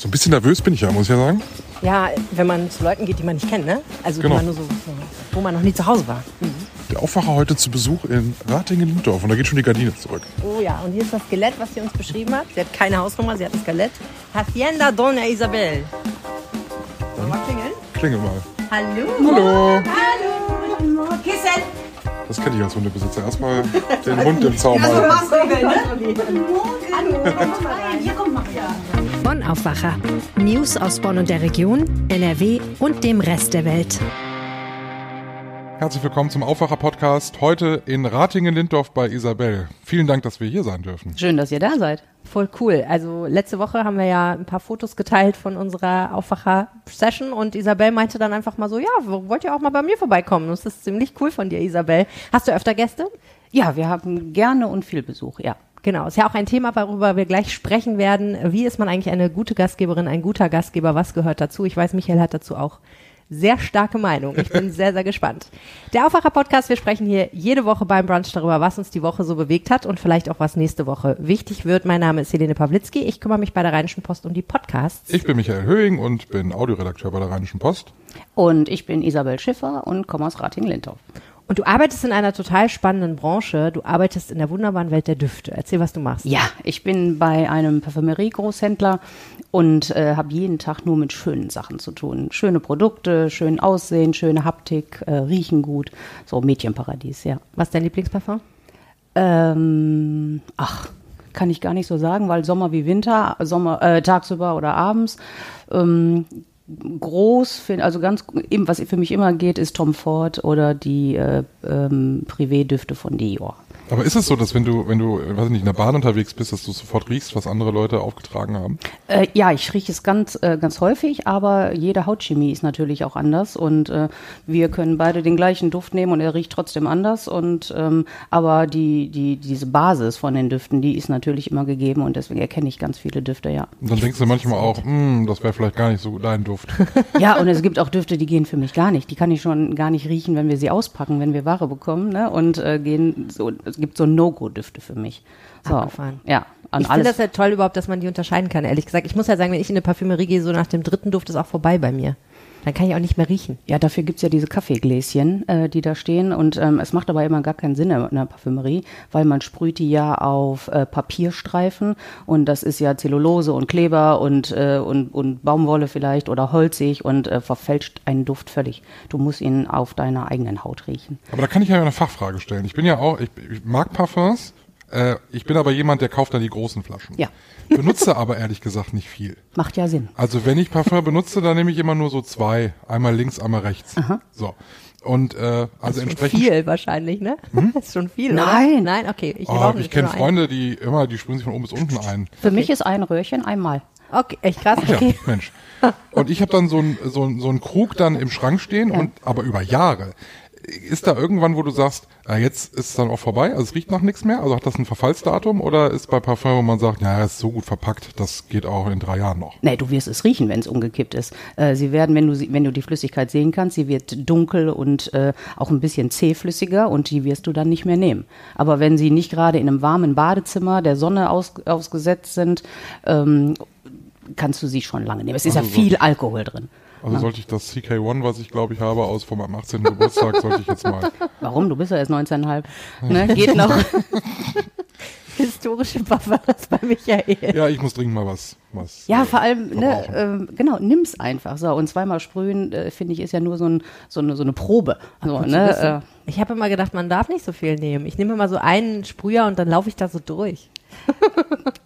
So ein bisschen nervös bin ich ja, muss ich ja sagen. Ja, wenn man zu Leuten geht, die man nicht kennt, ne? Also Genau. wo, man nur so, wo man noch nie zu Hause war. Mhm. Der Aufwacher heute zu Besuch in Ratingen-Lindorf und da geht schon die Gardine zurück. Oh ja, und hier ist das Skelett, was sie uns beschrieben hat. Sie hat keine Hausnummer, sie hat ein Skelett. Hacienda Dona Isabel. Wir mal klingeln? Klingel mal. Hallo. Hallo! Hallo. Kissen. Das kenne ich als Hundebesitzer. Erstmal den Hund im Zaum halten. Bonn Aufwacher. News aus Bonn und der Region, NRW und dem Rest der Welt. Herzlich willkommen zum Aufwacher-Podcast. Heute in Ratingen-Lindorf bei Isabel. Vielen Dank, dass wir hier sein dürfen. Schön, dass ihr da seid. Voll cool. Also letzte Woche haben wir ja ein paar Fotos geteilt von unserer Aufwacher-Session und Isabel meinte dann einfach mal so, ja, wollt ihr auch mal bei mir vorbeikommen? Das ist ziemlich cool von dir, Isabel. Hast du öfter Gäste? Ja, wir haben gerne und viel Besuch, ja. Genau, ist ja auch ein Thema, worüber wir gleich sprechen werden. Wie ist man eigentlich eine gute Gastgeberin, ein guter Gastgeber? Was gehört dazu? Ich weiß, Michael hat dazu auch sehr starke Meinung. Ich bin sehr, sehr gespannt. Der Aufwacher-Podcast, wir sprechen hier jede Woche beim Brunch darüber, was uns die Woche so bewegt hat und vielleicht auch was nächste Woche wichtig wird. Mein Name ist Helene Pawlitzki. Ich kümmere mich bei der Rheinischen Post um die Podcasts. Ich bin Michael Höhing und bin Audioredakteur bei der Rheinischen Post. Und ich bin Isabel Schiffer und komme aus Rating-Lindorf. Und du arbeitest in einer total spannenden Branche. Du arbeitest in der wunderbaren Welt der Düfte. Erzähl, was du machst. Ja, ich bin bei einem Parfümerie-Großhändler und äh, habe jeden Tag nur mit schönen Sachen zu tun. Schöne Produkte, schön aussehen, schöne Haptik, äh, riechen gut. So Mädchenparadies, ja. Was ist dein Lieblingsparfum? Ähm, ach, kann ich gar nicht so sagen, weil Sommer wie Winter, Sommer äh, tagsüber oder abends. Ähm, groß, find- also ganz, eben, was für mich immer geht, ist Tom Ford oder die äh, ähm, Privé-Düfte von Dior. Aber ist es so, dass wenn du, wenn du, weiß ich nicht, in der Bahn unterwegs bist, dass du sofort riechst, was andere Leute aufgetragen haben? Äh, ja, ich rieche es ganz, äh, ganz häufig, aber jede Hautchemie ist natürlich auch anders und äh, wir können beide den gleichen Duft nehmen und er riecht trotzdem anders und ähm, aber die, die, diese Basis von den Düften, die ist natürlich immer gegeben und deswegen erkenne ich ganz viele Düfte, ja. Und dann denkst du manchmal auch, hm, das wäre vielleicht gar nicht so dein Duft. Ja, und es gibt auch Düfte, die gehen für mich gar nicht. Die kann ich schon gar nicht riechen, wenn wir sie auspacken, wenn wir Ware bekommen, ne? Und äh, gehen so, gibt so No-Go-Düfte für mich. So, Abgefahren. ja, Ich finde das halt toll überhaupt, dass man die unterscheiden kann, ehrlich gesagt. Ich muss ja sagen, wenn ich in eine Parfümerie gehe, so nach dem dritten Duft ist auch vorbei bei mir. Dann kann ich auch nicht mehr riechen. Ja, dafür gibt's ja diese Kaffeegläschen, äh, die da stehen. Und ähm, es macht aber immer gar keinen Sinn in einer Parfümerie, weil man sprüht die ja auf äh, Papierstreifen und das ist ja Zellulose und Kleber und, äh, und, und Baumwolle vielleicht oder holzig und äh, verfälscht einen Duft völlig. Du musst ihn auf deiner eigenen Haut riechen. Aber da kann ich ja eine Fachfrage stellen. Ich bin ja auch, ich, ich mag Parfums, äh, ich bin aber jemand, der kauft dann die großen Flaschen. Ja. Benutze aber ehrlich gesagt nicht viel. Macht ja Sinn. Also wenn ich Parfum benutze, dann nehme ich immer nur so zwei. Einmal links, einmal rechts. So. Und äh, also entsprechend. Viel wahrscheinlich, ne? Das ist schon viel, Nein. Oder? Nein, okay. Ich, Oh, ich nicht kenne einen. Freunde, die immer, die sprühen sich von oben bis unten ein. Für mich ist ein Röhrchen einmal. Okay, echt krass. Ja, Okay. Mensch. Und ich habe dann so ein so ein so ein Krug dann im Schrank stehen und aber über Jahre. Ist da irgendwann, wo du sagst, ah, jetzt ist es dann auch vorbei, also es riecht nach nichts mehr? Also hat das ein Verfallsdatum oder ist bei Parfum, wo man sagt, ja, es ist so gut verpackt, das geht auch in drei Jahren noch? Nee, du wirst es riechen, wenn es umgekippt ist. Äh, sie werden, wenn du, sie, wenn du die Flüssigkeit sehen kannst, sie wird dunkel und äh, auch ein bisschen zähflüssiger und die wirst du dann nicht mehr nehmen. Aber wenn sie nicht gerade in einem warmen Badezimmer der Sonne aus, ausgesetzt sind, ähm, kannst du sie schon lange nehmen. Es ist Also ja viel Alkohol drin. Also sollte ich das CK1, was ich glaube ich habe, aus meinem 18. Geburtstag, sollte ich jetzt mal. Warum? Du bist ja erst 19,5. Ne? Geht noch. Historische Parfums bei Michael. Ja, ich muss dringend mal was. was Ja, äh, vor allem, ne, ähm, genau, nimm's einfach. So, und zweimal sprühen, äh, finde ich, ist ja nur so, ein, so, eine, so eine Probe. So, ne, äh, Ich habe immer gedacht, man darf nicht so viel nehmen. Ich nehme immer so einen Sprüher und dann laufe ich da so durch.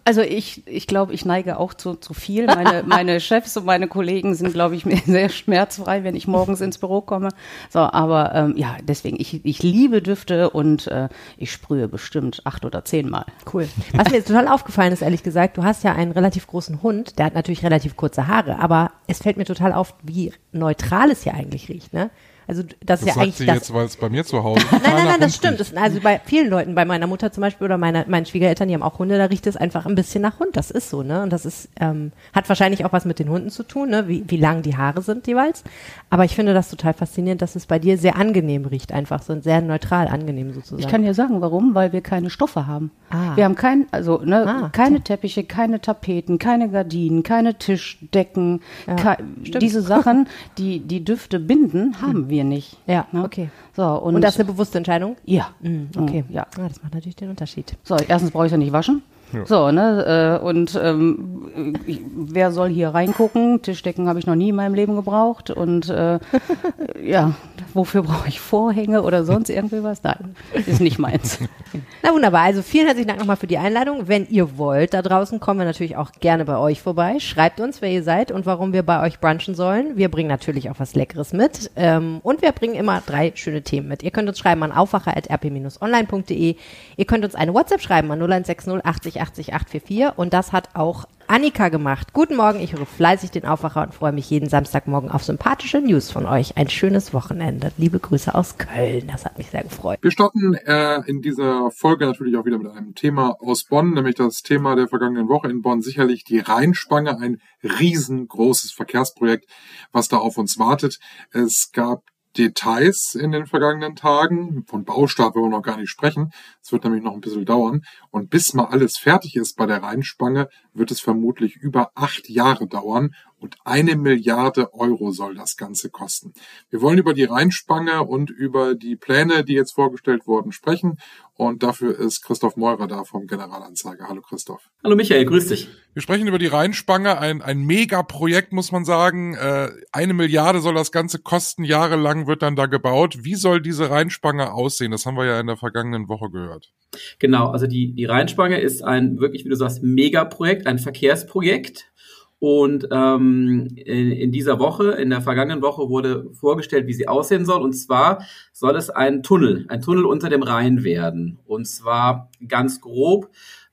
Also ich, ich glaube, ich neige auch zu, zu viel. Meine, meine Chefs und meine Kollegen sind, glaube ich, mir sehr schmerzfrei, wenn ich morgens ins Büro komme. So, aber ähm, ja, deswegen, ich, ich liebe Düfte und äh, ich sprühe bestimmt acht oder zehnmal. Cool. Was mir jetzt total aufgefallen ist, ehrlich gesagt, du hast ja einen relativ großen Hund, der hat natürlich relativ kurze Haare, aber es fällt mir total auf, wie neutral es hier eigentlich riecht, ne? Also das, Das ist ja sagt eigentlich sie das. jetzt, weil es bei mir zu Hause Nein, nein, nein, das stimmt. Das, also bei vielen Leuten, bei meiner Mutter zum Beispiel oder meiner, meinen Schwiegereltern, die haben auch Hunde, da riecht es einfach ein bisschen nach Hund. Das ist so, ne? Und das ist, ähm, hat wahrscheinlich auch was mit den Hunden zu tun, ne? Wie, wie lang die Haare sind jeweils. Aber ich finde das total faszinierend, dass es bei dir sehr angenehm riecht, einfach so sehr neutral angenehm sozusagen. Ich kann dir sagen, warum, weil wir keine Stoffe haben. Ah. Wir haben kein, also ne, Ah, keine Teppiche, keine Tapeten, keine Gardinen, keine Tischdecken, kei- stimmt. diese Sachen, die die Düfte binden, haben wir nicht. Ja, ne? okay. So und, Und das ist eine bewusste Entscheidung? ja, Mhm, okay. Mm, ja. Ah, das macht natürlich den Unterschied. So, erstens brauche ich ja nicht waschen. So, ne, äh, und ähm, wer soll hier reingucken? Tischdecken habe ich noch nie in meinem Leben gebraucht. Und äh, ja, wofür brauche ich Vorhänge oder sonst irgendwie was? Nein, ist nicht meins. Na wunderbar, also vielen herzlichen Dank nochmal für die Einladung. Wenn ihr wollt, da draußen kommen wir natürlich auch gerne bei euch vorbei. Schreibt uns, wer ihr seid und warum wir bei euch brunchen sollen. Wir bringen natürlich auch was Leckeres mit ähm, und wir bringen immer drei schöne Themen mit. Ihr könnt uns schreiben an aufwacher.rp-online.de. Ihr könnt uns eine WhatsApp schreiben an 0160 80 80 844 und das hat auch Annika gemacht. Guten Morgen, ich höre fleißig den Aufwacher und freue mich jeden Samstagmorgen auf sympathische News von euch. Ein schönes Wochenende. Liebe Grüße aus Köln, das hat mich sehr gefreut. Wir starten äh, in dieser Folge natürlich auch wieder mit einem Thema aus Bonn, nämlich das Thema der vergangenen Woche in Bonn. Sicherlich die Rheinspange, ein riesengroßes Verkehrsprojekt, was da auf uns wartet. Es gab Details in den vergangenen Tagen. Von Baustart wollen wir noch gar nicht sprechen. Es wird nämlich noch ein bisschen dauern. Und bis mal alles fertig ist bei der Rheinspange, wird es vermutlich über acht Jahre dauern. Und eine Milliarde Euro soll das Ganze kosten. Wir wollen über die Rheinspange und über die Pläne, die jetzt vorgestellt wurden, sprechen. Und dafür ist Christoph Meurer da vom Generalanzeiger. Hallo Christoph. Hallo Michael, grüß dich. Wir sprechen über die Rheinspange, ein, ein Megaprojekt, muss man sagen. Äh, eine Milliarde soll das Ganze kosten, jahrelang wird dann da gebaut. Wie soll diese Rheinspange aussehen? Das haben wir ja in der vergangenen Woche gehört. Genau, also die, die Rheinspange ist ein wirklich, wie du sagst, Megaprojekt, ein Verkehrsprojekt. Und ähm, in, in dieser Woche, in der vergangenen Woche wurde vorgestellt, wie sie aussehen soll. Und zwar soll es ein Tunnel, ein Tunnel unter dem Rhein werden. Und zwar ganz grob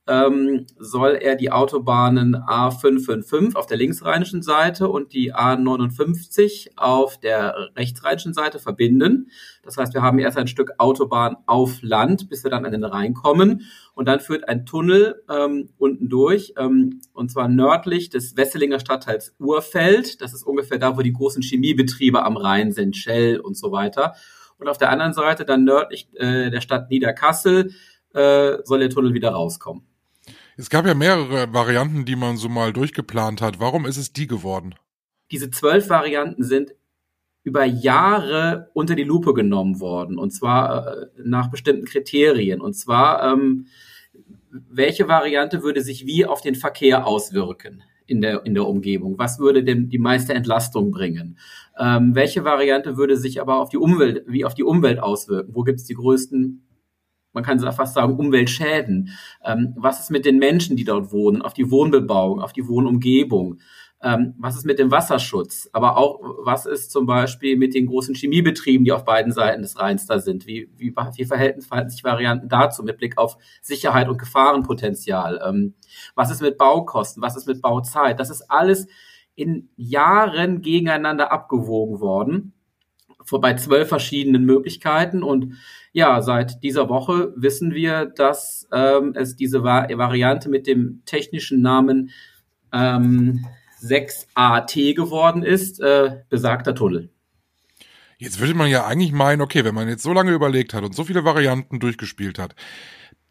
ähm, soll er die Autobahnen A555 auf der linksrheinischen Seite und die A59 auf der rechtsrheinischen Seite verbinden. Das heißt, wir haben erst ein Stück Autobahn auf Land, bis wir dann an den Rhein kommen. Und dann führt ein Tunnel ähm, unten durch, ähm, und zwar nördlich des Wesselinger Stadtteils Urfeld. Das ist ungefähr da, wo die großen Chemiebetriebe am Rhein sind, Shell und so weiter. Und auf der anderen Seite, dann nördlich äh, der Stadt Niederkassel, äh, soll der Tunnel wieder rauskommen. Es gab ja mehrere Varianten, die man so mal durchgeplant hat. Warum ist es die geworden? Diese zwölf Varianten sind über Jahre unter die Lupe genommen worden und zwar äh, nach bestimmten Kriterien. Und zwar, ähm, welche Variante würde sich wie auf den Verkehr auswirken in der, in der Umgebung? Was würde denn die meiste Entlastung bringen? Ähm, welche Variante würde sich aber auf die Umwelt, wie auf die Umwelt auswirken? Wo gibt es die größten man kann fast sagen, Umweltschäden. Ähm, was ist mit den Menschen, die dort wohnen, auf die Wohnbebauung, auf die Wohnumgebung? Ähm, was ist mit dem Wasserschutz? Aber auch, was ist zum Beispiel mit den großen Chemiebetrieben, die auf beiden Seiten des Rheins da sind? Wie, wie, wie verhalten, verhalten sich Varianten dazu mit Blick auf Sicherheit und Gefahrenpotenzial? Ähm, was ist mit Baukosten? Was ist mit Bauzeit? Das ist alles in Jahren gegeneinander abgewogen worden bei zwölf verschiedenen Möglichkeiten. Und ja, seit dieser Woche wissen wir, dass ähm, es diese Va Variante mit dem technischen Namen ähm, 6AT geworden ist, äh, besagter Tunnel. Jetzt würde man ja eigentlich meinen, okay, wenn man jetzt so lange überlegt hat und so viele Varianten durchgespielt hat,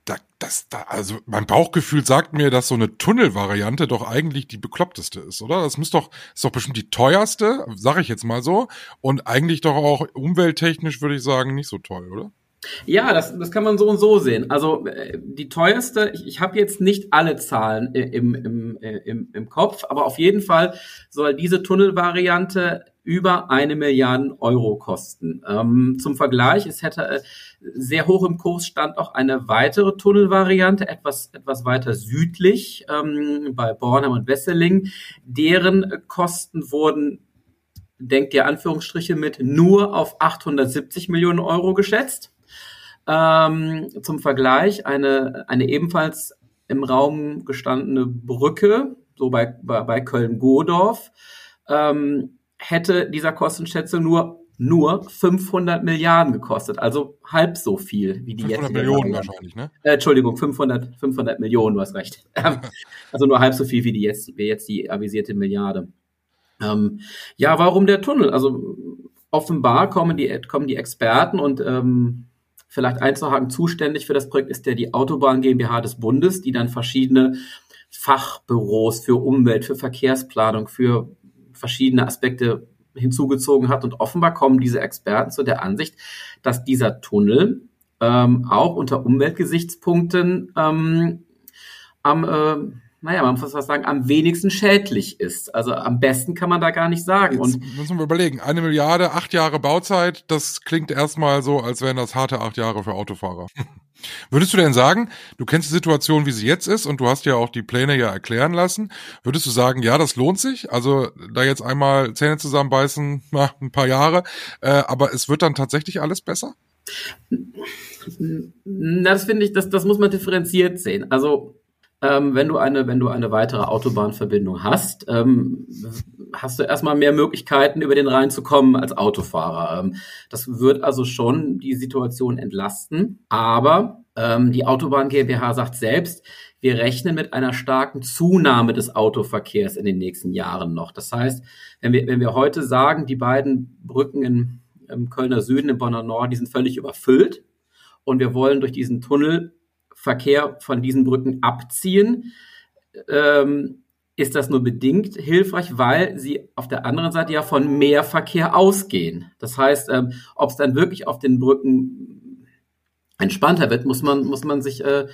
da, das, da, also mein Bauchgefühl sagt mir, dass so eine Tunnelvariante doch eigentlich die bekloppteste ist, oder? Das muss doch, ist doch bestimmt die teuerste, sage ich jetzt mal so, und eigentlich doch auch umwelttechnisch würde ich sagen nicht so toll, oder? Ja, das, das kann man so und so sehen. Also äh, die teuerste, ich, ich habe jetzt nicht alle Zahlen im, im, im, im Kopf, aber auf jeden Fall soll diese Tunnelvariante über eine Milliarde Euro kosten. Ähm, zum Vergleich, es hätte äh, sehr hoch im Kurs stand auch eine weitere Tunnelvariante, etwas, etwas weiter südlich ähm, bei Bornheim und Wesseling. Deren Kosten wurden, denkt ihr Anführungsstriche mit, nur auf 870 Millionen Euro geschätzt. Ähm, zum Vergleich eine, eine ebenfalls im Raum gestandene Brücke, so bei, bei, bei Köln-Godorf, ähm, hätte dieser Kostenschätzung nur nur 500 Milliarden gekostet, also halb so viel wie die 500 jetzige Millionen Variante. wahrscheinlich, ne? Äh, Entschuldigung, 500, 500 Millionen, du hast recht. also nur halb so viel wie die jetzt, wie jetzt die avisierte Milliarde. Ähm, ja, warum der Tunnel? Also offenbar kommen die, kommen die Experten und ähm, vielleicht einzuhaken, zuständig für das Projekt ist ja die Autobahn GmbH des Bundes, die dann verschiedene Fachbüros für Umwelt, für Verkehrsplanung, für verschiedene Aspekte hinzugezogen hat. Und offenbar kommen diese Experten zu der Ansicht, dass dieser Tunnel ähm, auch unter Umweltgesichtspunkten ähm, am, äh, naja, man muss was sagen, am wenigsten schädlich ist. Also am besten kann man da gar nicht sagen. Jetzt Und müssen wir überlegen, eine Milliarde, acht Jahre Bauzeit, das klingt erstmal so, als wären das harte acht Jahre für Autofahrer. Würdest du denn sagen, du kennst die Situation, wie sie jetzt ist, und du hast ja auch die Pläne ja erklären lassen. Würdest du sagen, ja, das lohnt sich? Also da jetzt einmal Zähne zusammenbeißen, na, ein paar Jahre, äh, aber es wird dann tatsächlich alles besser? Na, das finde ich, das, das muss man differenziert sehen. Also ähm, wenn du eine, wenn du eine weitere Autobahnverbindung hast, ähm, hast du erstmal mehr Möglichkeiten, über den Rhein zu kommen als Autofahrer. Ähm, das wird also schon die Situation entlasten. Aber ähm, die Autobahn GmbH sagt selbst, wir rechnen mit einer starken Zunahme des Autoverkehrs in den nächsten Jahren noch. Das heißt, wenn wir, wenn wir heute sagen, die beiden Brücken in, im Kölner Süden, im Bonner Norden, die sind völlig überfüllt und wir wollen durch diesen Tunnel Verkehr von diesen Brücken abziehen, ähm, ist das nur bedingt hilfreich, weil sie auf der anderen Seite ja von mehr Verkehr ausgehen. Das heißt, ähm, ob es dann wirklich auf den Brücken entspannter wird, muss man, muss man sich, äh,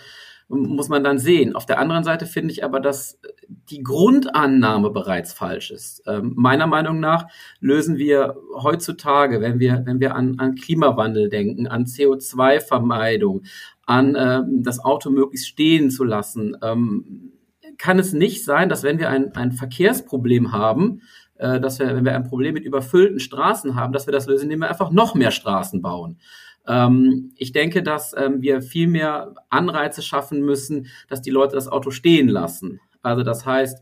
muss man dann sehen. Auf der anderen Seite finde ich aber, dass die Grundannahme bereits falsch ist. Ähm, meiner Meinung nach lösen wir heutzutage, wenn wir, wenn wir an, an Klimawandel denken, an CO2-Vermeidung, an äh, das Auto möglichst stehen zu lassen, ähm, kann es nicht sein, dass wenn wir ein, ein Verkehrsproblem haben, äh, dass wir, wenn wir ein Problem mit überfüllten Straßen haben, dass wir das lösen, indem wir einfach noch mehr Straßen bauen. Ähm, ich denke, dass ähm, wir viel mehr Anreize schaffen müssen, dass die Leute das Auto stehen lassen. Also das heißt,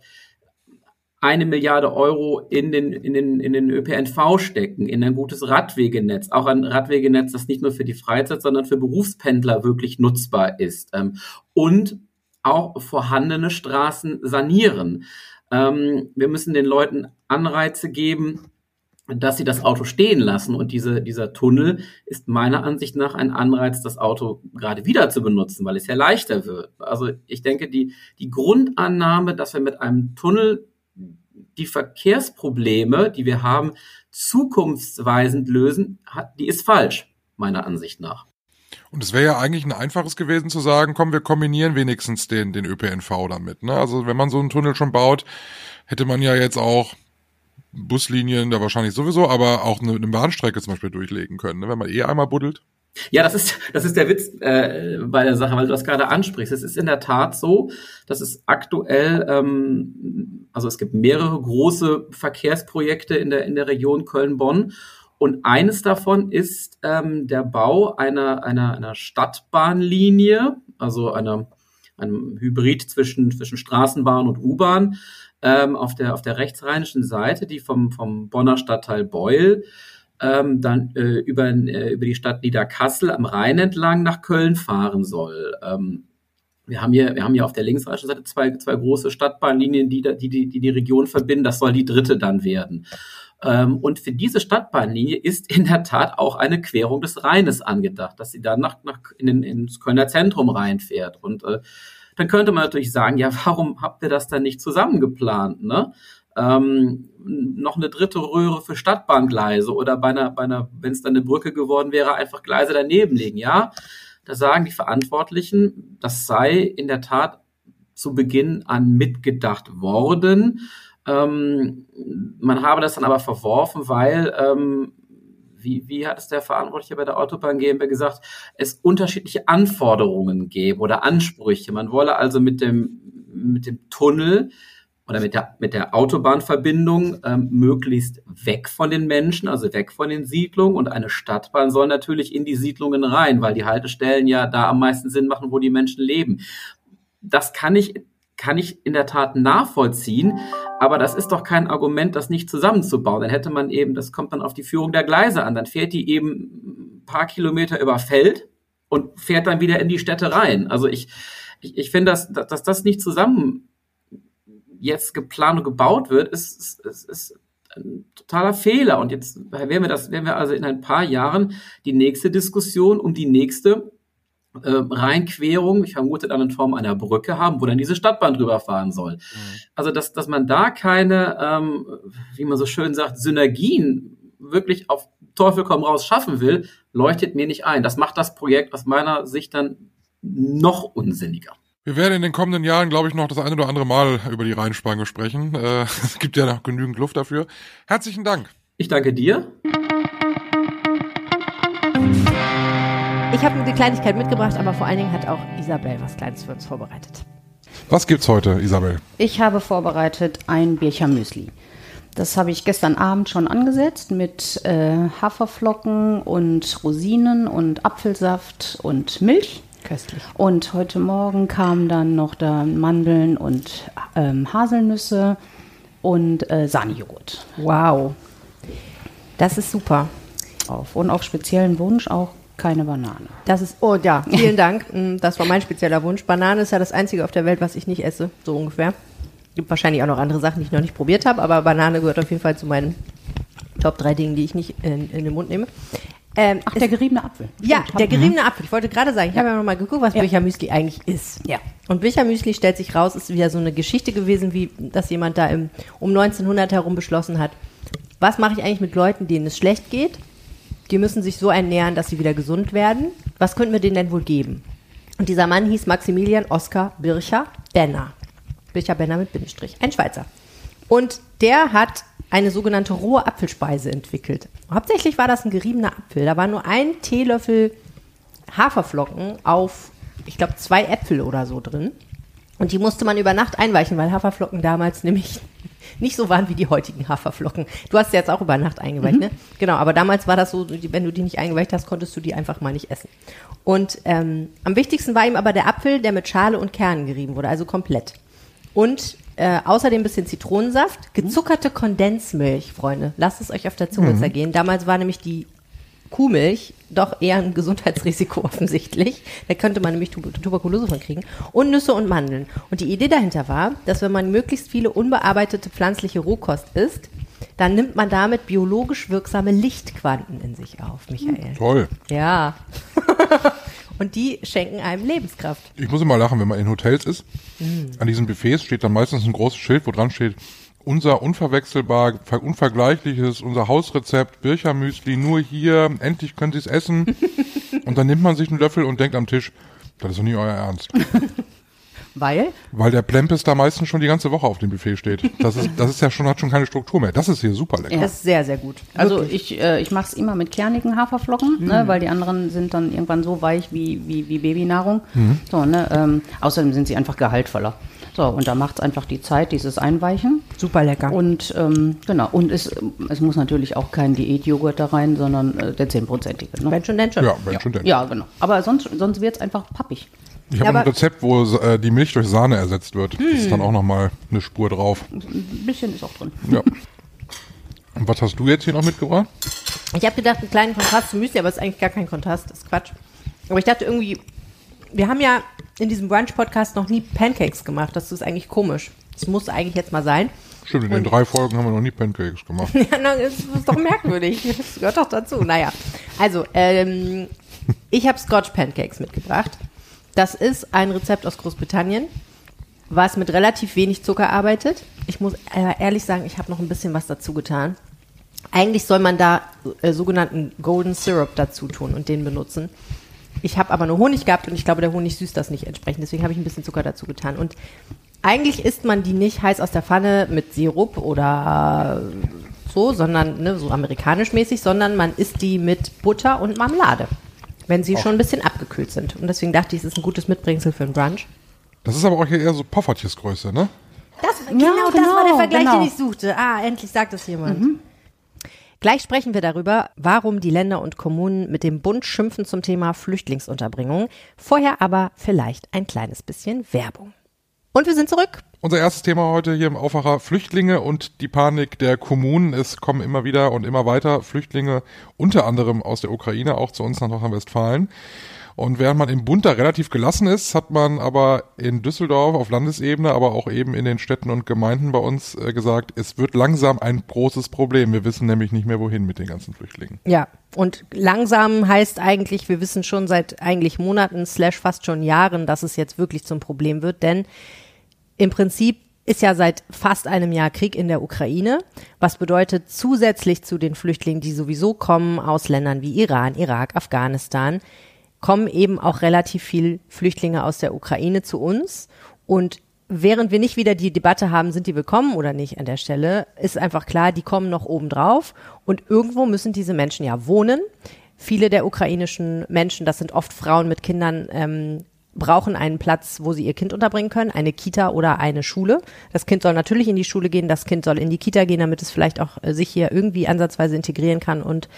eine Milliarde Euro in den, in den, in den ÖPNV stecken, in ein gutes Radwegenetz, auch ein Radwegenetz, das nicht nur für die Freizeit, sondern für Berufspendler wirklich nutzbar ist. Ähm, und auch vorhandene Straßen sanieren. Ähm, wir müssen den Leuten Anreize geben, dass sie das Auto stehen lassen. Und diese, dieser Tunnel ist meiner Ansicht nach ein Anreiz, das Auto gerade wieder zu benutzen, weil es ja leichter wird. Also ich denke, die, die Grundannahme, dass wir mit einem Tunnel die Verkehrsprobleme, die wir haben, zukunftsweisend lösen, die ist falsch, meiner Ansicht nach. Und es wäre ja eigentlich ein einfaches gewesen zu sagen, komm, wir kombinieren wenigstens den, den ÖPNV damit. Ne? Also wenn man so einen Tunnel schon baut, hätte man ja jetzt auch Buslinien da wahrscheinlich sowieso, aber auch eine, eine Bahnstrecke zum Beispiel durchlegen können, ne? wenn man eh einmal buddelt. Ja, das ist, das ist der Witz äh, bei der Sache, weil du das gerade ansprichst. Es ist in der Tat so, dass es aktuell, ähm, also es gibt mehrere große Verkehrsprojekte in der, in der Region Köln-Bonn. Und eines davon ist ähm, der Bau einer, einer, einer Stadtbahnlinie, also einer, einem Hybrid zwischen, zwischen Straßenbahn und U-Bahn ähm, auf, der, auf der rechtsrheinischen Seite, die vom, vom Bonner Stadtteil Beul ähm, dann äh, über, äh, über die Stadt Niederkassel am Rhein entlang nach Köln fahren soll. Ähm, wir haben hier, wir haben hier auf der linksrheinischen Seite zwei, zwei große Stadtbahnlinien, die, die, die, die die Region verbinden. Das soll die dritte dann werden. Ähm, und für diese Stadtbahnlinie ist in der Tat auch eine Querung des Rheines angedacht, dass sie dann nach, nach in, in, ins Kölner Zentrum reinfährt. Und äh, dann könnte man natürlich sagen, ja, warum habt ihr das dann nicht zusammengeplant? Ne? Ähm, noch eine dritte Röhre für Stadtbahngleise oder bei einer, bei einer, wenn es dann eine Brücke geworden wäre, einfach Gleise daneben legen. Ja, da sagen die Verantwortlichen, das sei in der Tat zu Beginn an mitgedacht worden. Ähm, man habe das dann aber verworfen, weil ähm, wie, wie hat es der Verantwortliche bei der Autobahn GmbH gesagt, es unterschiedliche Anforderungen gäbe oder Ansprüche. Man wolle also mit dem, mit dem Tunnel oder mit der, mit der Autobahnverbindung ähm, möglichst weg von den Menschen, also weg von den Siedlungen. Und eine Stadtbahn soll natürlich in die Siedlungen rein, weil die Haltestellen ja da am meisten Sinn machen, wo die Menschen leben. Das kann ich kann ich in der Tat nachvollziehen. Aber das ist doch kein Argument, das nicht zusammenzubauen. Dann hätte man eben, das kommt dann auf die Führung der Gleise an. Dann fährt die eben ein paar Kilometer über Feld und fährt dann wieder in die Städte rein. Also ich, ich, ich finde, dass, dass das nicht zusammen jetzt geplant und gebaut wird, ist, ist, ist, ist ein totaler Fehler. Und jetzt werden wir das, werden wir also in ein paar Jahren die nächste Diskussion um die nächste äh, Rheinquerung, ich vermute dann in Form einer Brücke haben, wo dann diese Stadtbahn drüber fahren soll. Mhm. Also, dass, dass man da keine, ähm, wie man so schön sagt, Synergien wirklich auf Teufel komm raus schaffen will, leuchtet mir nicht ein. Das macht das Projekt aus meiner Sicht dann noch unsinniger. Wir werden in den kommenden Jahren, glaube ich, noch das eine oder andere Mal über die Rheinspange sprechen. Äh, es gibt ja noch genügend Luft dafür. Herzlichen Dank. Ich danke dir. Ich habe eine Kleinigkeit mitgebracht, aber vor allen Dingen hat auch Isabel was Kleines für uns vorbereitet. Was gibt's heute, Isabel? Ich habe vorbereitet ein Biercher Müsli. Das habe ich gestern Abend schon angesetzt mit äh, Haferflocken und Rosinen und Apfelsaft und Milch. Köstlich. Und heute Morgen kamen dann noch da Mandeln und ähm, Haselnüsse und äh, Sahnejoghurt. Wow. Das ist super. Auf. Und auf speziellen Wunsch auch keine Banane. Das ist, oh ja, vielen Dank. Mm, das war mein spezieller Wunsch. Banane ist ja das einzige auf der Welt, was ich nicht esse, so ungefähr. Gibt wahrscheinlich auch noch andere Sachen, die ich noch nicht probiert habe, aber Banane gehört auf jeden Fall zu meinen Top 3 Dingen, die ich nicht in, in den Mund nehme. Ähm, Ach, der geriebene Apfel. Ja, Stimmt, der geriebene mhm. Apfel. Ich wollte gerade sagen, ich ja. habe ja noch mal geguckt, was ja. Büchermüsli eigentlich ist. Ja. Und Büchermüsli stellt sich raus, ist wieder so eine Geschichte gewesen, wie dass jemand da im, um 1900 herum beschlossen hat, was mache ich eigentlich mit Leuten, denen es schlecht geht? Die müssen sich so ernähren, dass sie wieder gesund werden. Was könnten wir denen denn wohl geben? Und dieser Mann hieß Maximilian Oskar Bircher Benner. Bircher Benner mit Bindestrich. Ein Schweizer. Und der hat eine sogenannte rohe Apfelspeise entwickelt. Hauptsächlich war das ein geriebener Apfel. Da war nur ein Teelöffel Haferflocken auf, ich glaube, zwei Äpfel oder so drin. Und die musste man über Nacht einweichen, weil Haferflocken damals nämlich nicht so waren wie die heutigen Haferflocken. Du hast sie jetzt auch über Nacht eingeweicht, mhm. ne? Genau, aber damals war das so, wenn du die nicht eingeweicht hast, konntest du die einfach mal nicht essen. Und ähm, am wichtigsten war ihm aber der Apfel, der mit Schale und Kernen gerieben wurde, also komplett. Und äh, außerdem ein bisschen Zitronensaft, gezuckerte Kondensmilch, Freunde. Lasst es euch auf der Zunge mhm. zergehen. Damals war nämlich die Kuhmilch doch eher ein Gesundheitsrisiko offensichtlich. Da könnte man nämlich Tuberkulose von kriegen. Und Nüsse und Mandeln. Und die Idee dahinter war, dass wenn man möglichst viele unbearbeitete pflanzliche Rohkost isst, dann nimmt man damit biologisch wirksame Lichtquanten in sich auf, Michael. Toll. Ja. Und die schenken einem Lebenskraft. Ich muss immer lachen, wenn man in Hotels ist. Mm. An diesen Buffets steht dann meistens ein großes Schild, wo dran steht, unser unverwechselbar, unvergleichliches, unser Hausrezept, Birchermüsli, nur hier, endlich können Sie es essen. und dann nimmt man sich einen Löffel und denkt am Tisch, das ist doch nie euer Ernst. Weil? Weil der Plempes da meistens schon die ganze Woche auf dem Buffet steht. Das ist, das ist ja schon, hat schon keine Struktur mehr. Das ist hier super lecker. Das ist sehr, sehr gut. Also ich, äh, ich mache es immer mit kernigen Haferflocken, mhm. ne, weil die anderen sind dann irgendwann so weich wie, wie, wie Babynahrung. Mhm. So, ne, ähm, außerdem sind sie einfach gehaltvoller. So, und da macht es einfach die Zeit, dieses Einweichen. Super lecker. Und ähm, genau, und es, es muss natürlich auch kein Diätjoghurt da rein, sondern äh, der 10-prozentige. Ne? Wenn schon, denn schon. Ja, wenn ja. schon, denn. Ja, genau. Aber sonst, sonst wird es einfach pappig. Ich habe ein Rezept, wo äh, die Milch durch Sahne ersetzt wird. Hm. Das ist dann auch nochmal eine Spur drauf. Ein bisschen ist auch drin. Ja. Und was hast du jetzt hier noch mitgebracht? Ich habe gedacht, einen kleinen Kontrast zu Müsli, aber es ist eigentlich gar kein Kontrast, das ist Quatsch. Aber ich dachte irgendwie, wir haben ja in diesem Brunch-Podcast noch nie Pancakes gemacht. Das ist eigentlich komisch. Das muss eigentlich jetzt mal sein. Stimmt, in den drei Folgen haben wir noch nie Pancakes gemacht. ja, na, das ist doch merkwürdig. Das gehört doch dazu. Naja, also, ähm, ich habe Scotch Pancakes mitgebracht. Das ist ein Rezept aus Großbritannien, was mit relativ wenig Zucker arbeitet. Ich muss ehrlich sagen, ich habe noch ein bisschen was dazu getan. Eigentlich soll man da äh, sogenannten Golden Syrup dazu tun und den benutzen. Ich habe aber nur Honig gehabt und ich glaube, der Honig süßt das nicht entsprechend. Deswegen habe ich ein bisschen Zucker dazu getan. Und eigentlich isst man die nicht heiß aus der Pfanne mit Sirup oder so, sondern ne, so amerikanisch mäßig, sondern man isst die mit Butter und Marmelade wenn sie auch. schon ein bisschen abgekühlt sind. Und deswegen dachte ich, es ist ein gutes Mitbringsel für einen Brunch. Das ist aber auch hier eher so Poffertjesgröße, ne? Das, genau, ja, genau, das war der genau, Vergleich, genau. den ich suchte. Ah, endlich sagt das jemand. Mhm. Gleich sprechen wir darüber, warum die Länder und Kommunen mit dem Bund schimpfen zum Thema Flüchtlingsunterbringung. Vorher aber vielleicht ein kleines bisschen Werbung. Und wir sind zurück. Unser erstes Thema heute hier im Aufwacher Flüchtlinge und die Panik der Kommunen. Es kommen immer wieder und immer weiter Flüchtlinge, unter anderem aus der Ukraine, auch zu uns nach Nordrhein-Westfalen. Und während man im Bund da relativ gelassen ist, hat man aber in Düsseldorf auf Landesebene, aber auch eben in den Städten und Gemeinden bei uns äh, gesagt, es wird langsam ein großes Problem. Wir wissen nämlich nicht mehr, wohin mit den ganzen Flüchtlingen. Ja, und langsam heißt eigentlich, wir wissen schon seit eigentlich Monaten slash fast schon Jahren, dass es jetzt wirklich zum Problem wird, denn im Prinzip ist ja seit fast einem Jahr Krieg in der Ukraine, was bedeutet zusätzlich zu den Flüchtlingen, die sowieso kommen aus Ländern wie Iran, Irak, Afghanistan, kommen eben auch relativ viel Flüchtlinge aus der Ukraine zu uns und während wir nicht wieder die Debatte haben, sind die willkommen oder nicht an der Stelle, ist einfach klar, die kommen noch oben drauf und irgendwo müssen diese Menschen ja wohnen. Viele der ukrainischen Menschen, das sind oft Frauen mit Kindern, ähm, brauchen einen Platz, wo sie ihr Kind unterbringen können, eine Kita oder eine Schule. Das Kind soll natürlich in die Schule gehen, das Kind soll in die Kita gehen, damit es vielleicht auch äh, sich hier irgendwie ansatzweise integrieren kann und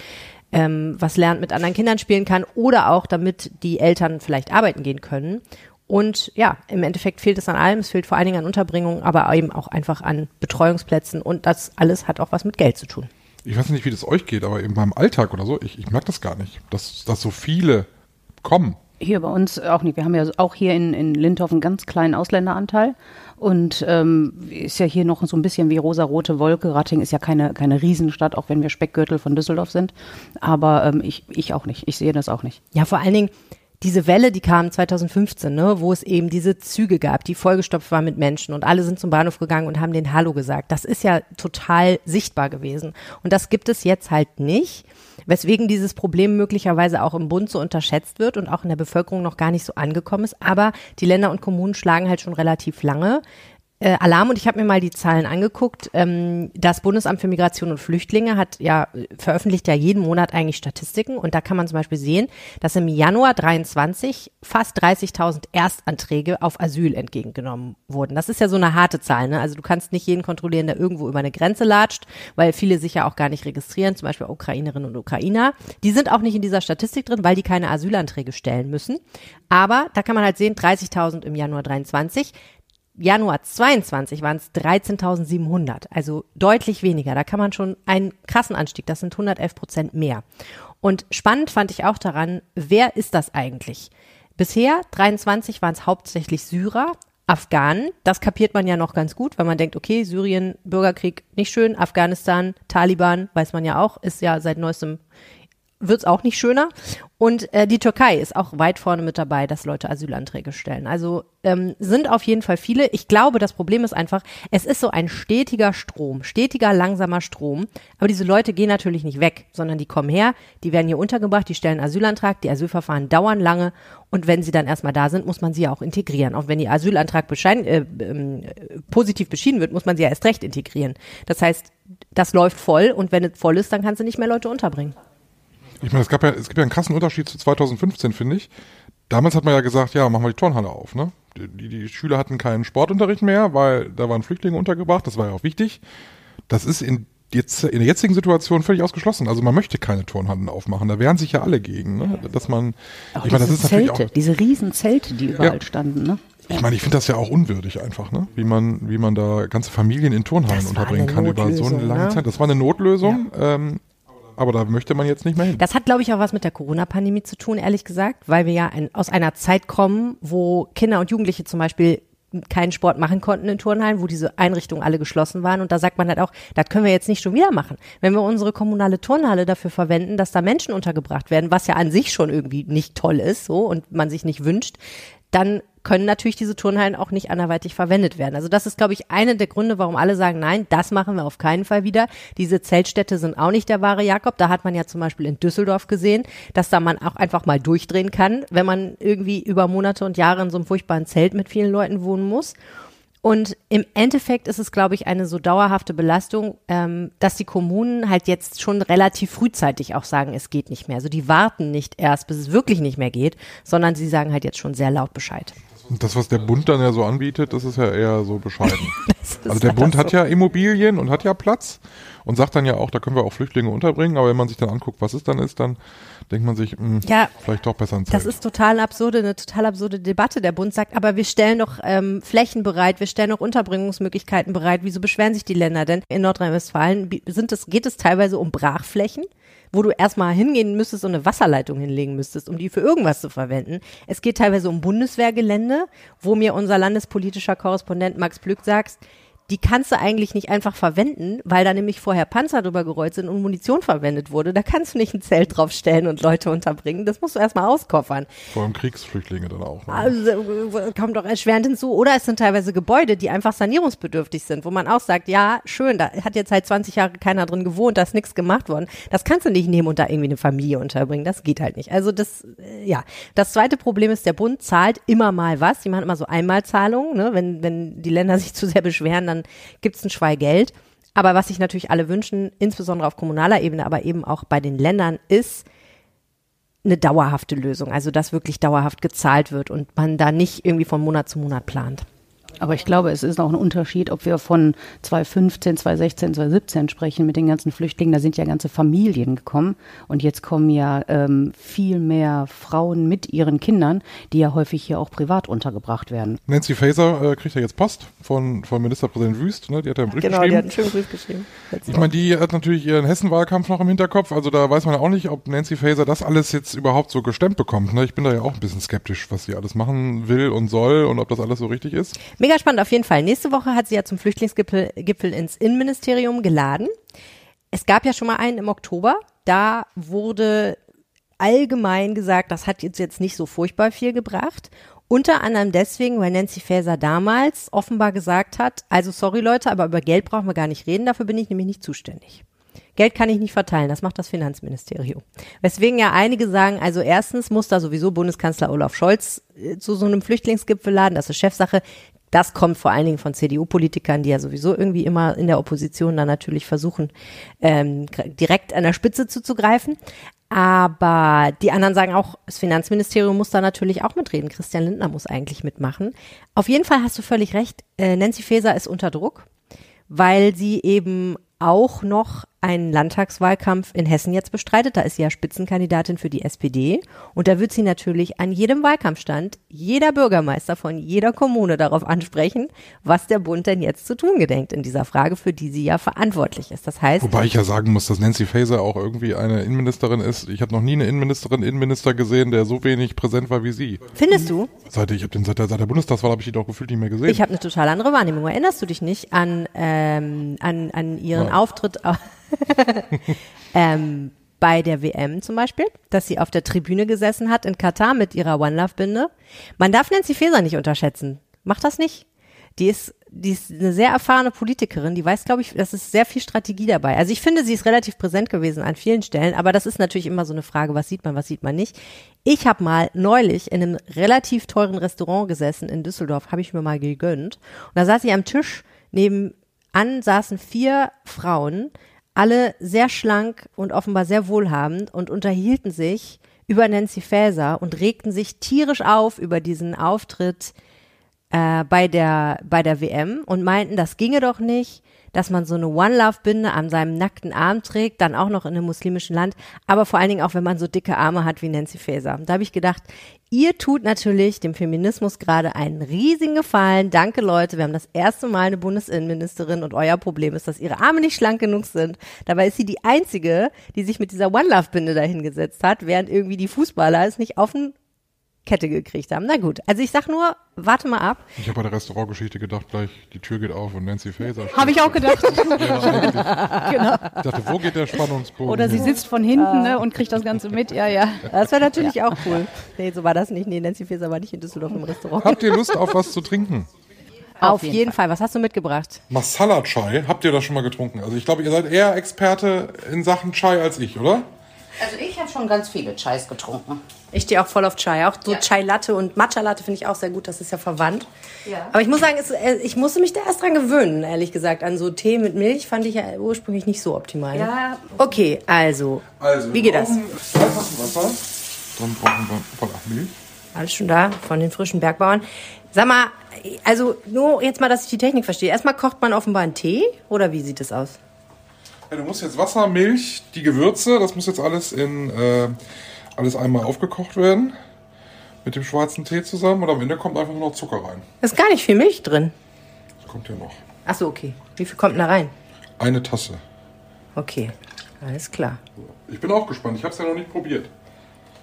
ähm, was lernt, mit anderen Kindern spielen kann oder auch damit die Eltern vielleicht arbeiten gehen können. Und ja, im Endeffekt fehlt es an allem. Es fehlt vor allen Dingen an Unterbringung, aber eben auch einfach an Betreuungsplätzen. Und das alles hat auch was mit Geld zu tun. Ich weiß nicht, wie das euch geht, aber in meinem Alltag oder so, ich, ich merke das gar nicht, dass, dass so viele kommen. Hier bei uns auch nicht. Wir haben ja auch hier in, in Lindhoff einen ganz kleinen Ausländeranteil. Und ähm, ist ja hier noch so ein bisschen wie rosa-rote Wolke. Ratting ist ja keine, keine Riesenstadt, auch wenn wir Speckgürtel von Düsseldorf sind. Aber ähm, ich, ich auch nicht. Ich sehe das auch nicht. Ja, vor allen Dingen, diese Welle, die kam 2015, ne, wo es eben diese Züge gab, die vollgestopft waren mit Menschen und alle sind zum Bahnhof gegangen und haben den Hallo gesagt. Das ist ja total sichtbar gewesen. Und das gibt es jetzt halt nicht, weswegen dieses Problem möglicherweise auch im Bund so unterschätzt wird und auch in der Bevölkerung noch gar nicht so angekommen ist. Aber die Länder und Kommunen schlagen halt schon relativ lange äh, Alarm und ich habe mir mal die Zahlen angeguckt. Ähm, das Bundesamt für Migration und Flüchtlinge hat ja veröffentlicht ja jeden Monat eigentlich Statistiken und da kann man zum Beispiel sehen, dass im Januar 23 fast 30.000 Erstanträge auf Asyl entgegengenommen wurden. Das ist ja so eine harte Zahl. Ne? Also du kannst nicht jeden kontrollieren, der irgendwo über eine Grenze latscht, weil viele sich ja auch gar nicht registrieren, zum Beispiel Ukrainerinnen und Ukrainer. Die sind auch nicht in dieser Statistik drin, weil die keine Asylanträge stellen müssen. Aber da kann man halt sehen, 30.000 im Januar 23. Januar 22 waren es 13.700, also deutlich weniger. Da kann man schon einen krassen Anstieg, das sind 111 Prozent mehr. Und spannend fand ich auch daran, wer ist das eigentlich? Bisher, 23, waren es hauptsächlich Syrer, Afghanen. Das kapiert man ja noch ganz gut, weil man denkt, okay, Syrien, Bürgerkrieg, nicht schön. Afghanistan, Taliban, weiß man ja auch, ist ja seit neuestem wird es auch nicht schöner. Und äh, die Türkei ist auch weit vorne mit dabei, dass Leute Asylanträge stellen. Also ähm, sind auf jeden Fall viele. Ich glaube, das Problem ist einfach, es ist so ein stetiger Strom, stetiger, langsamer Strom. Aber diese Leute gehen natürlich nicht weg, sondern die kommen her, die werden hier untergebracht, die stellen Asylantrag, die Asylverfahren dauern lange. Und wenn sie dann erstmal da sind, muss man sie ja auch integrieren. Auch wenn ihr Asylantrag beschein, äh, äh, positiv beschieden wird, muss man sie ja erst recht integrieren. Das heißt, das läuft voll und wenn es voll ist, dann kannst du nicht mehr Leute unterbringen. Ich meine, es gab ja, es gibt ja einen krassen Unterschied zu 2015, finde ich. Damals hat man ja gesagt, ja, machen wir die Turnhalle auf, ne? Die, die Schüler hatten keinen Sportunterricht mehr, weil da waren Flüchtlinge untergebracht, das war ja auch wichtig. Das ist in jetzt in der jetzigen Situation völlig ausgeschlossen. Also man möchte keine Turnhallen aufmachen. Da wehren sich ja alle gegen, ne? dass man. Auch ich meine, das ist Zelte, natürlich auch, diese riesen Zelte, die überall ja. standen. Ne? Ich meine, ich finde das ja auch unwürdig einfach, ne? Wie man, wie man da ganze Familien in Turnhallen unterbringen kann über so eine lange ne? Zeit. Das war eine Notlösung. Ja. Ähm, aber da möchte man jetzt nicht mehr hin. Das hat, glaube ich, auch was mit der Corona-Pandemie zu tun, ehrlich gesagt, weil wir ja ein, aus einer Zeit kommen, wo Kinder und Jugendliche zum Beispiel keinen Sport machen konnten in Turnhallen, wo diese Einrichtungen alle geschlossen waren. Und da sagt man halt auch, das können wir jetzt nicht schon wieder machen. Wenn wir unsere kommunale Turnhalle dafür verwenden, dass da Menschen untergebracht werden, was ja an sich schon irgendwie nicht toll ist, so, und man sich nicht wünscht, dann können natürlich diese Turnhallen auch nicht anderweitig verwendet werden. Also das ist, glaube ich, einer der Gründe, warum alle sagen, nein, das machen wir auf keinen Fall wieder. Diese Zeltstädte sind auch nicht der wahre Jakob. Da hat man ja zum Beispiel in Düsseldorf gesehen, dass da man auch einfach mal durchdrehen kann, wenn man irgendwie über Monate und Jahre in so einem furchtbaren Zelt mit vielen Leuten wohnen muss. Und im Endeffekt ist es, glaube ich, eine so dauerhafte Belastung, ähm, dass die Kommunen halt jetzt schon relativ frühzeitig auch sagen, es geht nicht mehr. Also die warten nicht erst, bis es wirklich nicht mehr geht, sondern sie sagen halt jetzt schon sehr laut Bescheid Und das, was der Bund dann ja so anbietet, das ist ja eher so bescheiden. also der Bund hat ja Immobilien und hat ja Platz und sagt dann ja auch, da können wir auch Flüchtlinge unterbringen, aber wenn man sich dann anguckt, was es dann ist, dann denkt man sich, mh, Ja, vielleicht doch besser ein Zelt. Das ist total absurde, eine total absurde Debatte. Der Bund sagt, aber wir stellen doch ähm, Flächen bereit, wir stellen doch Unterbringungsmöglichkeiten bereit. Wieso beschweren sich die Länder denn? In Nordrhein-Westfalen sind es, geht es teilweise um Brachflächen, wo du erstmal hingehen müsstest und eine Wasserleitung hinlegen müsstest, um die für irgendwas zu verwenden. Es geht teilweise um Bundeswehrgelände, wo mir unser landespolitischer Korrespondent Max Plück sagt, die kannst du eigentlich nicht einfach verwenden, weil da nämlich vorher Panzer drüber gerollt sind und Munition verwendet wurde. Da kannst du nicht ein Zelt draufstellen und Leute unterbringen. Das musst du erstmal auskoffern. Vor allem Kriegsflüchtlinge dann auch. Ne? Also, äh, kommt doch erschwerend hinzu. Oder es sind teilweise Gebäude, die einfach sanierungsbedürftig sind, wo man auch sagt, ja, schön, da hat jetzt seit 20 Jahren keiner drin gewohnt, da ist nichts gemacht worden. Das kannst du nicht nehmen und da irgendwie eine Familie unterbringen. Das geht halt nicht. Also das, äh, ja. Das zweite Problem ist, der Bund zahlt immer mal was. Die machen immer so Einmalzahlungen. Ne? Wenn, wenn die Länder sich zu sehr beschweren, dann gibt's ein Schwei Geld. Aber was sich natürlich alle wünschen, insbesondere auf kommunaler Ebene, aber eben auch bei den Ländern, ist, eine dauerhafte Lösung, also dass wirklich dauerhaft gezahlt wird und man da nicht irgendwie von Monat zu Monat plant. Aber ich glaube, es ist auch ein Unterschied, ob wir von 2015, 2016, 2017 sprechen mit den ganzen Flüchtlingen. Da sind ja ganze Familien gekommen. Und jetzt kommen ja ähm, viel mehr Frauen mit ihren Kindern, die ja häufig hier auch privat untergebracht werden. Nancy Faeser äh, kriegt ja jetzt Post von, von Ministerpräsident Wüst, ne? die hat ja einen Brief Genau, die hat geschrieben. einen schönen Brief geschrieben. Ich meine, die hat natürlich ihren Hessen-Wahlkampf noch im Hinterkopf, also da weiß man ja auch nicht, ob Nancy Faeser das alles jetzt überhaupt so gestemmt bekommt. Ne? Ich bin da ja auch ein bisschen skeptisch, was sie alles machen will und soll und ob das alles so richtig ist. Mega spannend auf jeden Fall. Nächste Woche hat sie ja zum Flüchtlingsgipfel Gipfel ins Innenministerium geladen. Es gab ja schon mal einen im Oktober. Da wurde allgemein gesagt, das hat jetzt, jetzt nicht so furchtbar viel gebracht. Unter anderem deswegen, weil Nancy Faeser damals offenbar gesagt hat, also sorry Leute, aber über Geld brauchen wir gar nicht reden, dafür bin ich nämlich nicht zuständig. Geld kann ich nicht verteilen, das macht das Finanzministerium. Weswegen ja einige sagen, also erstens muss da sowieso Bundeskanzler Olaf Scholz äh, zu so einem Flüchtlingsgipfel laden, das ist Chefsache. Das kommt vor allen Dingen von CDU-Politikern, die ja sowieso irgendwie immer in der Opposition dann natürlich versuchen, ähm, direkt an der Spitze zuzugreifen. Aber die anderen sagen auch, das Finanzministerium muss da natürlich auch mitreden. Christian Lindner muss eigentlich mitmachen. Auf jeden Fall hast du völlig recht. Äh, Nancy Faeser ist unter Druck, weil sie eben auch noch einen Landtagswahlkampf in Hessen jetzt bestreitet. Da ist sie ja Spitzenkandidatin für die SPD. Und da wird sie natürlich an jedem Wahlkampfstand jeder Bürgermeister von jeder Kommune darauf ansprechen, was der Bund denn jetzt zu tun gedenkt in dieser Frage, für die sie ja verantwortlich ist. Das heißt, Wobei ich ja sagen muss, dass Nancy Faeser auch irgendwie eine Innenministerin ist. Ich habe noch nie eine Innenministerin, Innenminister gesehen, der so wenig präsent war wie sie. findest du, Seit ich den seit der, seit der Bundestagswahl habe ich die doch gefühlt nicht mehr gesehen. Ich habe eine total andere Wahrnehmung. Erinnerst du dich nicht an, ähm, an, an ihren Ja. Auftritt au- ähm, bei der WM zum Beispiel, dass sie auf der Tribüne gesessen hat in Katar mit ihrer One Love Binde? Man darf Nancy Faeser nicht unterschätzen. Macht das nicht? Die ist, die ist eine sehr erfahrene Politikerin, die weiß, glaube ich, das ist sehr viel Strategie dabei. Also ich finde, sie ist relativ präsent gewesen an vielen Stellen, aber das ist natürlich immer so eine Frage, was sieht man, was sieht man nicht. Ich habe mal neulich in einem relativ teuren Restaurant gesessen in Düsseldorf, habe ich mir mal gegönnt. Und da saß ich am Tisch, nebenan saßen vier Frauen, alle sehr schlank und offenbar sehr wohlhabend und unterhielten sich über Nancy Faeser und regten sich tierisch auf über diesen Auftritt äh, bei der bei der WM und meinten, das ginge doch nicht, dass man so eine One Love Binde an seinem nackten Arm trägt, dann auch noch in einem muslimischen Land, aber vor allen Dingen auch, wenn man so dicke Arme hat wie Nancy Faeser. Da habe ich gedacht, ihr tut natürlich dem Feminismus gerade einen riesigen Gefallen. Danke Leute, wir haben das erste Mal eine Bundesinnenministerin und euer Problem ist, dass ihre Arme nicht schlank genug sind. Dabei ist sie die einzige, die sich mit dieser One Love Binde dahingesetzt hat, während irgendwie die Fußballer es nicht auf den Kette gekriegt haben. Na gut, also ich sag nur, warte mal ab. Ich habe bei der Restaurantgeschichte gedacht, gleich die Tür geht auf und Nancy Faeser. Habe ich auch gedacht. Ich dachte, wo geht der Spannungsbogen? Oder sie hin? sitzt von hinten ne, und kriegt das Ganze mit. Ja, ja. Das wäre natürlich auch cool. Nee, so war das nicht. Nee, Nancy Faeser war nicht in Düsseldorf im Restaurant. Habt ihr Lust auf was zu trinken? Auf, jeden, Fall. Was hast du mitgebracht? Masala Chai, habt ihr das schon mal getrunken? Also ich glaube, ihr seid eher Experte in Sachen Chai als ich, oder? Also ich habe schon ganz viele Chais getrunken. Ich stehe auch voll auf Chai. Auch so Chai Latte und Matcha Latte finde ich auch sehr gut. Das ist ja verwandt. Aber ich muss sagen, es, äh, ich musste mich da erst dran gewöhnen, ehrlich gesagt. An so Tee mit Milch fand ich ja ursprünglich nicht so optimal. Ja. Okay, also. Also, Wie geht das? Einfach Wasser. Dann brauchen wir Milch. Alles schon da von den frischen Bergbauern. Sag mal, also nur jetzt mal, dass ich die Technik verstehe. Erstmal kocht man offenbar einen Tee oder wie sieht es aus? Ja, du musst jetzt Wasser, Milch, die Gewürze, das muss jetzt alles in äh, alles einmal aufgekocht werden. Mit dem schwarzen Tee zusammen und am Ende kommt einfach nur noch Zucker rein. Da ist gar nicht viel Milch drin. Das kommt ja noch. Ach so, okay. Wie viel kommt denn da rein? Eine Tasse. Okay, alles klar. Ich bin auch gespannt, ich habe es ja noch nicht probiert.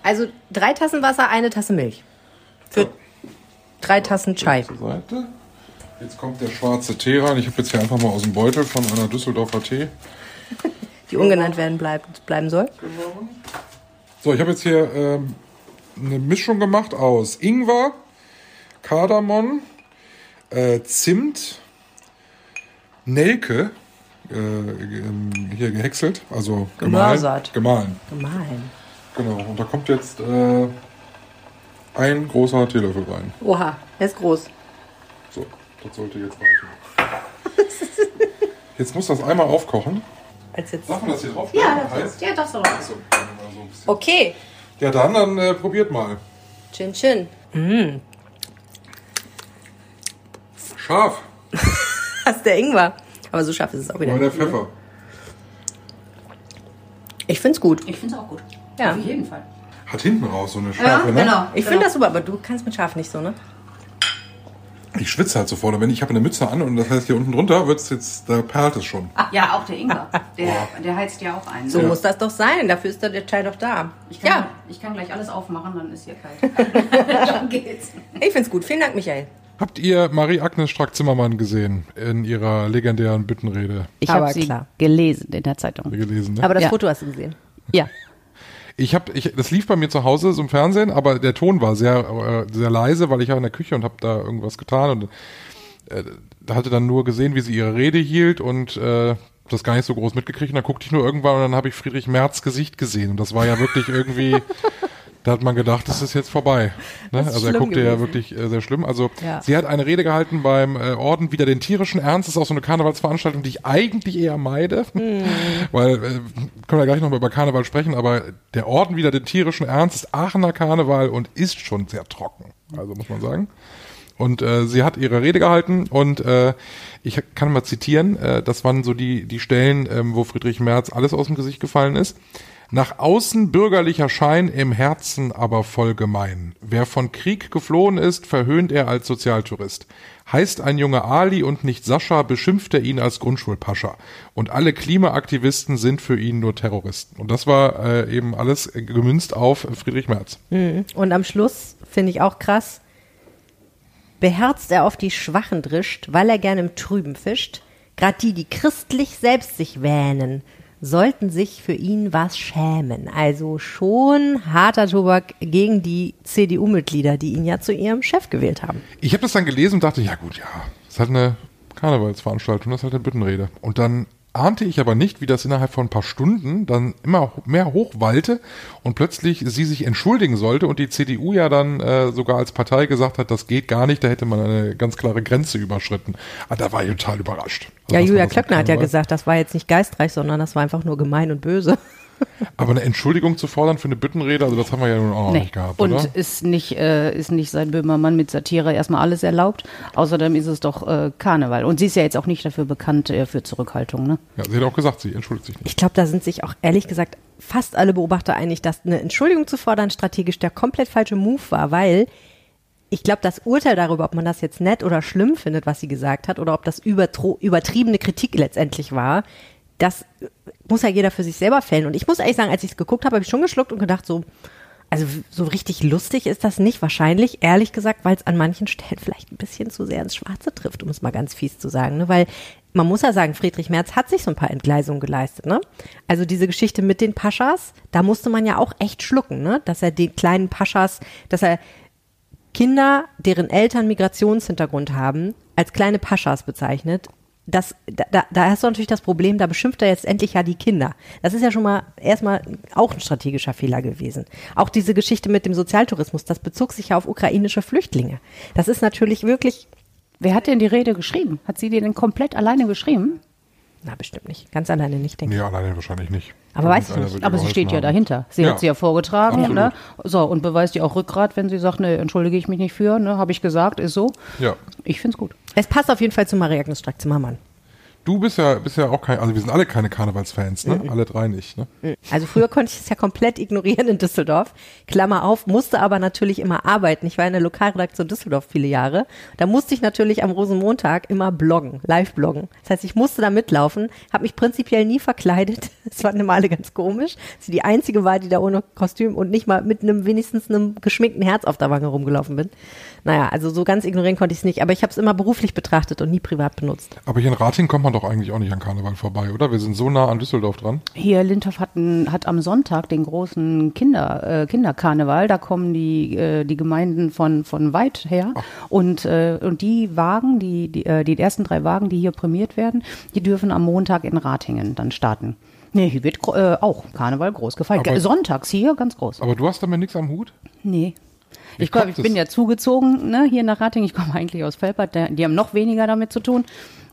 Also drei Tassen Wasser, eine Tasse Milch. Für drei Tassen Chai. Zur Seite. Jetzt kommt der schwarze Tee rein. Ich habe jetzt hier einfach mal aus dem Beutel von einer Düsseldorfer Tee. Die ungenannt werden bleibt, bleiben soll. So, ich habe jetzt hier ähm, eine Mischung gemacht aus Ingwer, Kardamom, äh, Zimt, Nelke, äh, ähm, hier gehäckselt, also gemahlen. Gemahlen, Gemahlen. genau. Und da kommt jetzt äh, ein großer Teelöffel rein. Oha, der ist groß. So, das sollte jetzt reichen. Jetzt muss das einmal aufkochen. Als jetzt. Darf man das hier drauf? Ja, heißt? ja, das doch. So, mal so. Okay. Ja, dann, dann äh, probiert mal. Chin Chin. Scharf, Das ist der Ingwer. Aber so scharf ist es auch wieder. aber der nicht, ne? Pfeffer. Ich find's gut. Ich finde es auch gut. Ja. Auf jeden Fall. Hat hinten raus so eine Ja, Schärfe, ne? genau. Ich finde das super, aber du kannst mit scharf nicht so, ne? Ich schwitze halt sofort. Wenn ich habe eine Mütze an und das heißt hier unten drunter wird's jetzt, da perlt es schon. Ach, ja, auch der Ingwer. Der, der heizt ja auch ein. So Ja. muss das doch sein. Dafür ist der Chai doch da. Ich kann, Ja, ich kann gleich alles aufmachen, dann ist hier kalt. dann geht's. ich find's gut. Vielen Dank, Michael. Habt ihr Marie-Agnes Strack-Zimmermann gesehen in ihrer legendären Büttenrede Ich Aber habe sie klar. gelesen in der Zeitung. gelesen? Ne? Aber das Ja. Foto hast du gesehen. Ja. Ich habe, ich, das lief bei mir zu Hause so im Fernsehen, aber der Ton war sehr, äh, sehr leise, weil ich war in der Küche und habe da irgendwas getan und äh, hatte dann nur gesehen, wie sie ihre Rede hielt und äh, das gar nicht so groß mitgekriegt. Und dann guckte ich nur irgendwann und dann habe ich Friedrich Merz Gesicht gesehen und das war ja wirklich irgendwie, da hat man gedacht, das ist jetzt vorbei. Ne? Ist Also er guckte ja gewesen. wirklich äh, sehr schlimm. Also Ja. sie hat eine Rede gehalten beim äh, Orden wieder den tierischen Ernst. Das ist auch so eine Karnevalsveranstaltung, die ich eigentlich eher meide, weil äh, können wir gleich noch mal über Karneval sprechen. Aber der Orden wieder den tierischen Ernst ist Aachener Karneval und ist schon sehr trocken. Also muss man sagen. Und äh, sie hat ihre Rede gehalten und äh, ich kann mal zitieren, äh, das waren so die, die Stellen, ähm, wo Friedrich Merz alles aus dem Gesicht gefallen ist. Nach außen bürgerlicher Schein, im Herzen aber voll gemein. Wer von Krieg geflohen ist, verhöhnt er als Sozialtourist. Heißt ein Junge Ali und nicht Sascha, beschimpft er ihn als Grundschulpascha. Und alle Klimaaktivisten sind für ihn nur Terroristen. Und das war äh, eben alles gemünzt auf Friedrich Merz. Und am Schluss finde ich auch krass. Beherzt er auf die Schwachen drischt, weil er gern im Trüben fischt. Grad die, die christlich selbst sich wähnen, sollten sich für ihn was schämen. Also schon harter Tobak gegen die CDU-Mitglieder, die ihn ja zu ihrem Chef gewählt haben. Ich habe das dann gelesen und dachte, ja gut, ja, das ist halt eine Karnevalsveranstaltung, das ist halt eine Büttenrede. Und dann ahnte ich aber nicht, wie das innerhalb von ein paar Stunden dann immer mehr hochwallte und plötzlich sie sich entschuldigen sollte und die CDU ja dann äh, sogar als Partei gesagt hat, das geht gar nicht, da hätte man eine ganz klare Grenze überschritten. Ah, da war ich total überrascht. Also, Ja, Julia Klöckner hat ja gesagt, das war jetzt nicht geistreich, sondern das war einfach nur gemein und böse. Aber eine Entschuldigung zu fordern für eine Büttenrede, also das haben wir ja nun auch noch Nee. nicht gehabt, Und oder? ist nicht, äh, ist nicht seit Böhmermann mit Satire erstmal alles erlaubt. Außerdem ist es doch äh, Karneval. Und sie ist ja jetzt auch nicht dafür bekannt äh, für Zurückhaltung. Ne? Ja, sie hat auch gesagt, sie entschuldigt sich nicht. Ich glaube, da sind sich auch ehrlich gesagt fast alle Beobachter einig, dass eine Entschuldigung zu fordern strategisch der komplett falsche Move war, weil ich glaube, das Urteil darüber, ob man das jetzt nett oder schlimm findet, was sie gesagt hat, oder ob das übertro- übertriebene Kritik letztendlich war, das muss ja jeder für sich selber fällen. Und ich muss ehrlich sagen, als ich es geguckt habe, habe ich schon geschluckt und gedacht, so, also so richtig lustig ist das nicht. Wahrscheinlich, ehrlich gesagt, weil es an manchen Stellen vielleicht ein bisschen zu sehr ins Schwarze trifft, um es mal ganz fies zu sagen. Ne? Weil man muss ja sagen, Friedrich Merz hat sich so ein paar Entgleisungen geleistet. Ne? Also diese Geschichte mit den Paschas, da musste man ja auch echt schlucken, ne? dass er den kleinen Paschas, dass er Kinder, deren Eltern Migrationshintergrund haben, als kleine Paschas bezeichnet. Das, da, da- hast du natürlich das Problem, da beschimpft er jetzt endlich ja die Kinder. Das ist ja schon mal erstmal auch ein strategischer Fehler gewesen. Auch diese Geschichte mit dem Sozialtourismus, das bezog sich ja auf ukrainische Flüchtlinge. Das ist natürlich wirklich, Wer hat denn die Rede geschrieben? Hat sie die denn komplett alleine geschrieben? Na, bestimmt nicht. Ganz alleine nicht, denke Nee, alleine wahrscheinlich nicht. Aber weiß ich nicht. Aber sie steht ja haben. dahinter. Sie Ja. hat sie ja vorgetragen, Absolut. ne? So, und beweist ihr auch Rückgrat, wenn sie sagt, ne, entschuldige ich mich nicht für, ne? Habe ich gesagt, ist so. Ja. Ich find's gut. ich. Es passt auf jeden Fall zu Maria-Agnes Strack-Zimmermann. Du bist ja, bist ja auch kein, also wir sind alle keine Karnevalsfans, ne? Alle drei nicht, ne? Also früher konnte ich es ja komplett ignorieren in Düsseldorf. Klammer auf, musste aber natürlich immer arbeiten. Ich war in der Lokalredaktion Düsseldorf viele Jahre. Da musste ich natürlich am Rosenmontag immer bloggen, live bloggen. Das heißt, ich musste da mitlaufen, habe mich prinzipiell nie verkleidet. Das fanden immer alle ganz komisch. Ich die einzige war, die da ohne Kostüm und nicht mal mit einem wenigstens einem geschminkten Herz auf der Wange rumgelaufen bin. Naja, also so ganz ignorieren konnte ich es nicht. Aber ich habe es immer beruflich betrachtet und nie privat benutzt. Aber hier in Rating kommt man doch eigentlich auch nicht an Karneval vorbei, oder? Wir sind so nah an Düsseldorf dran. Hier, Lindhoff hat, ein, hat am Sonntag den großen Kinder, äh, Kinderkarneval. Da kommen die, äh, die Gemeinden von, von weit her. Und, äh, und die Wagen, die, die, äh, die ersten drei Wagen, die hier prämiert werden, die dürfen am Montag in Ratingen dann starten. Nee, hier wird äh, auch Karneval groß gefeiert. Aber- Sonntags hier ganz groß. Aber du hast damit nichts am Hut? Nee. Wie Ich glaube, kommt ich bin es? ja zugezogen, ne, hier nach Ratingen. Ich komme eigentlich aus Felbert. Die haben noch weniger damit zu tun.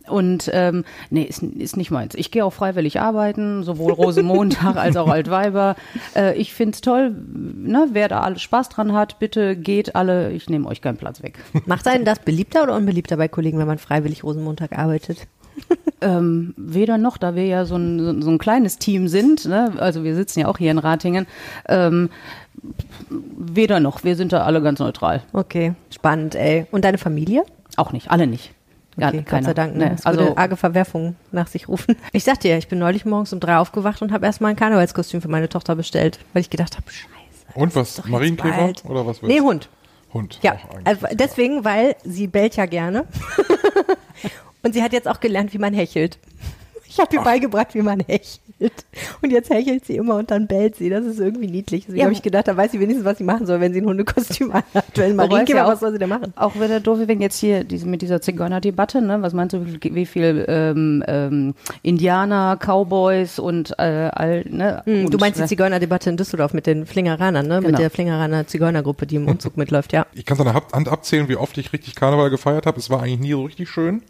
Und ähm, nee, ist, ist nicht meins. Ich gehe auch freiwillig arbeiten, sowohl Rosenmontag als auch Altweiber. Äh, ich find's toll, ne, wer da alles Spaß dran hat, bitte geht alle, ich nehme euch keinen Platz weg. Macht einen das beliebter oder unbeliebter bei Kollegen, wenn man freiwillig Rosenmontag arbeitet? Ähm, weder noch, da wir ja so ein, so- so ein kleines Team sind, ne? also wir sitzen ja auch hier in Ratingen, ähm, weder noch, wir sind da alle ganz neutral. Okay, spannend, ey. Und deine Familie? Auch nicht, alle nicht. Ja, Okay, Gott keiner. sei Dank. Ne? Nee, Es würde also arge Verwerfungen nach sich rufen. Ich sag dir, ich bin neulich morgens um drei aufgewacht und habe erstmal ein Karnevalskostüm für meine Tochter bestellt, weil ich gedacht habe, scheiße. Und was? Marienkäfer? Oder was Nee, willst du? Hund. Hund. Ja, also deswegen, weil sie bellt ja gerne. und sie hat jetzt auch gelernt, wie man hechelt. Ich habe ihr beigebracht, wie man hechelt. Und jetzt hechelt sie immer und dann bellt sie. Das ist irgendwie niedlich. Deswegen Ja, habe ich gedacht, da weiß sie wenigstens, was sie machen soll, wenn sie ein Hundekostüm anhat. Es Marienkäfer, ja auch- was soll sie denn machen? Auch wieder doof, wenn jetzt hier diese, mit dieser Zigeuner-Debatte, ne? was meinst du, wie viel, wie viel ähm, ähm, Indianer, Cowboys und äh, all, ne? Hm, und, Du meinst die äh, Zigeunerdebatte in Düsseldorf mit den Flingeranern, ne? Mit Genau. der Flingeraner Zigeunergruppe, die im Umzug mitläuft, ja. Ich kann es an der Hand abzählen, wie oft ich richtig Karneval gefeiert habe. Es war eigentlich nie so richtig schön.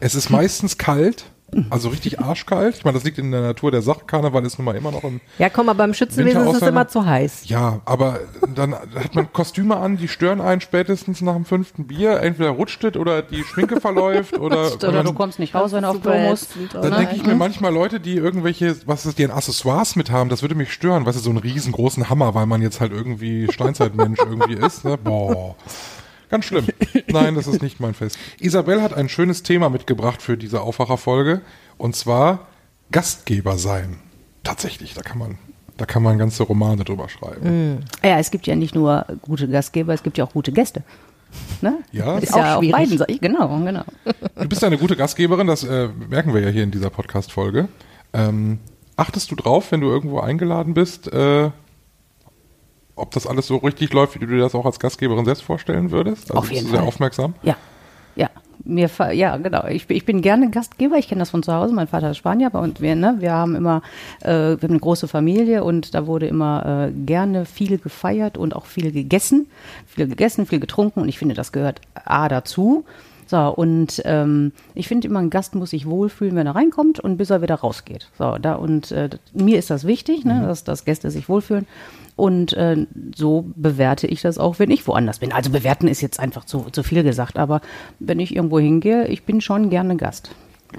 Es ist meistens kalt, also richtig arschkalt. Ich meine, das liegt in der Natur der Sache. Karneval ist nun mal immer noch im Ja, komm, aber im Schützenwesen ist es immer zu heiß. Ja, aber dann hat man Kostüme an, die stören einen spätestens nach dem fünften Bier. Entweder rutscht es oder die Schminke verläuft oder, oder du kommst nicht raus, wenn du auf Klo musst. Dann oder? denke ich mir manchmal Leute, die irgendwelche, was ist, die an Accessoires mit haben, das würde mich stören. Weißt du, so einen riesengroßen Hammer, weil man jetzt halt irgendwie Steinzeitmensch irgendwie ist. Ne? Boah. Ganz schlimm. Nein, das ist nicht mein Fest. Isabel hat ein schönes Thema mitgebracht für diese Aufwacherfolge. Und zwar Gastgeber sein. Tatsächlich, da kann man, da kann man ganze Romane drüber schreiben. Ja, es gibt ja nicht nur gute Gastgeber, es gibt ja auch gute Gäste. Ne? Ja, ist auch ja auf schwierig. beiden Seiten. Genau, genau. Du bist eine gute Gastgeberin, das äh, merken wir ja hier in dieser Podcast-Folge. Ähm, achtest du drauf, wenn du irgendwo eingeladen bist, äh, ob das alles so richtig läuft, wie du dir das auch als Gastgeberin selbst vorstellen würdest? Also Auf jeden bist du sehr Fall. aufmerksam. Ja, ja. Mir, ja, genau. Ich, bin- ich bin gerne Gastgeber. Ich kenne das von zu Hause. Mein Vater ist Spanier uns. Wir, ne, wir haben immer, äh, wir haben eine große Familie und da wurde immer äh, gerne viel gefeiert und auch viel gegessen. Viel gegessen, viel getrunken und ich finde, das gehört A dazu. So, und ähm, ich finde immer, ein Gast muss sich wohlfühlen, wenn er reinkommt und bis er wieder rausgeht. So, da und äh, mir ist das wichtig, ne, dass, dass Gäste sich wohlfühlen. Und äh, so bewerte ich das auch, wenn ich woanders bin. Also bewerten ist jetzt einfach zu, zu viel gesagt, aber wenn ich irgendwo hingehe, ich bin schon gerne Gast,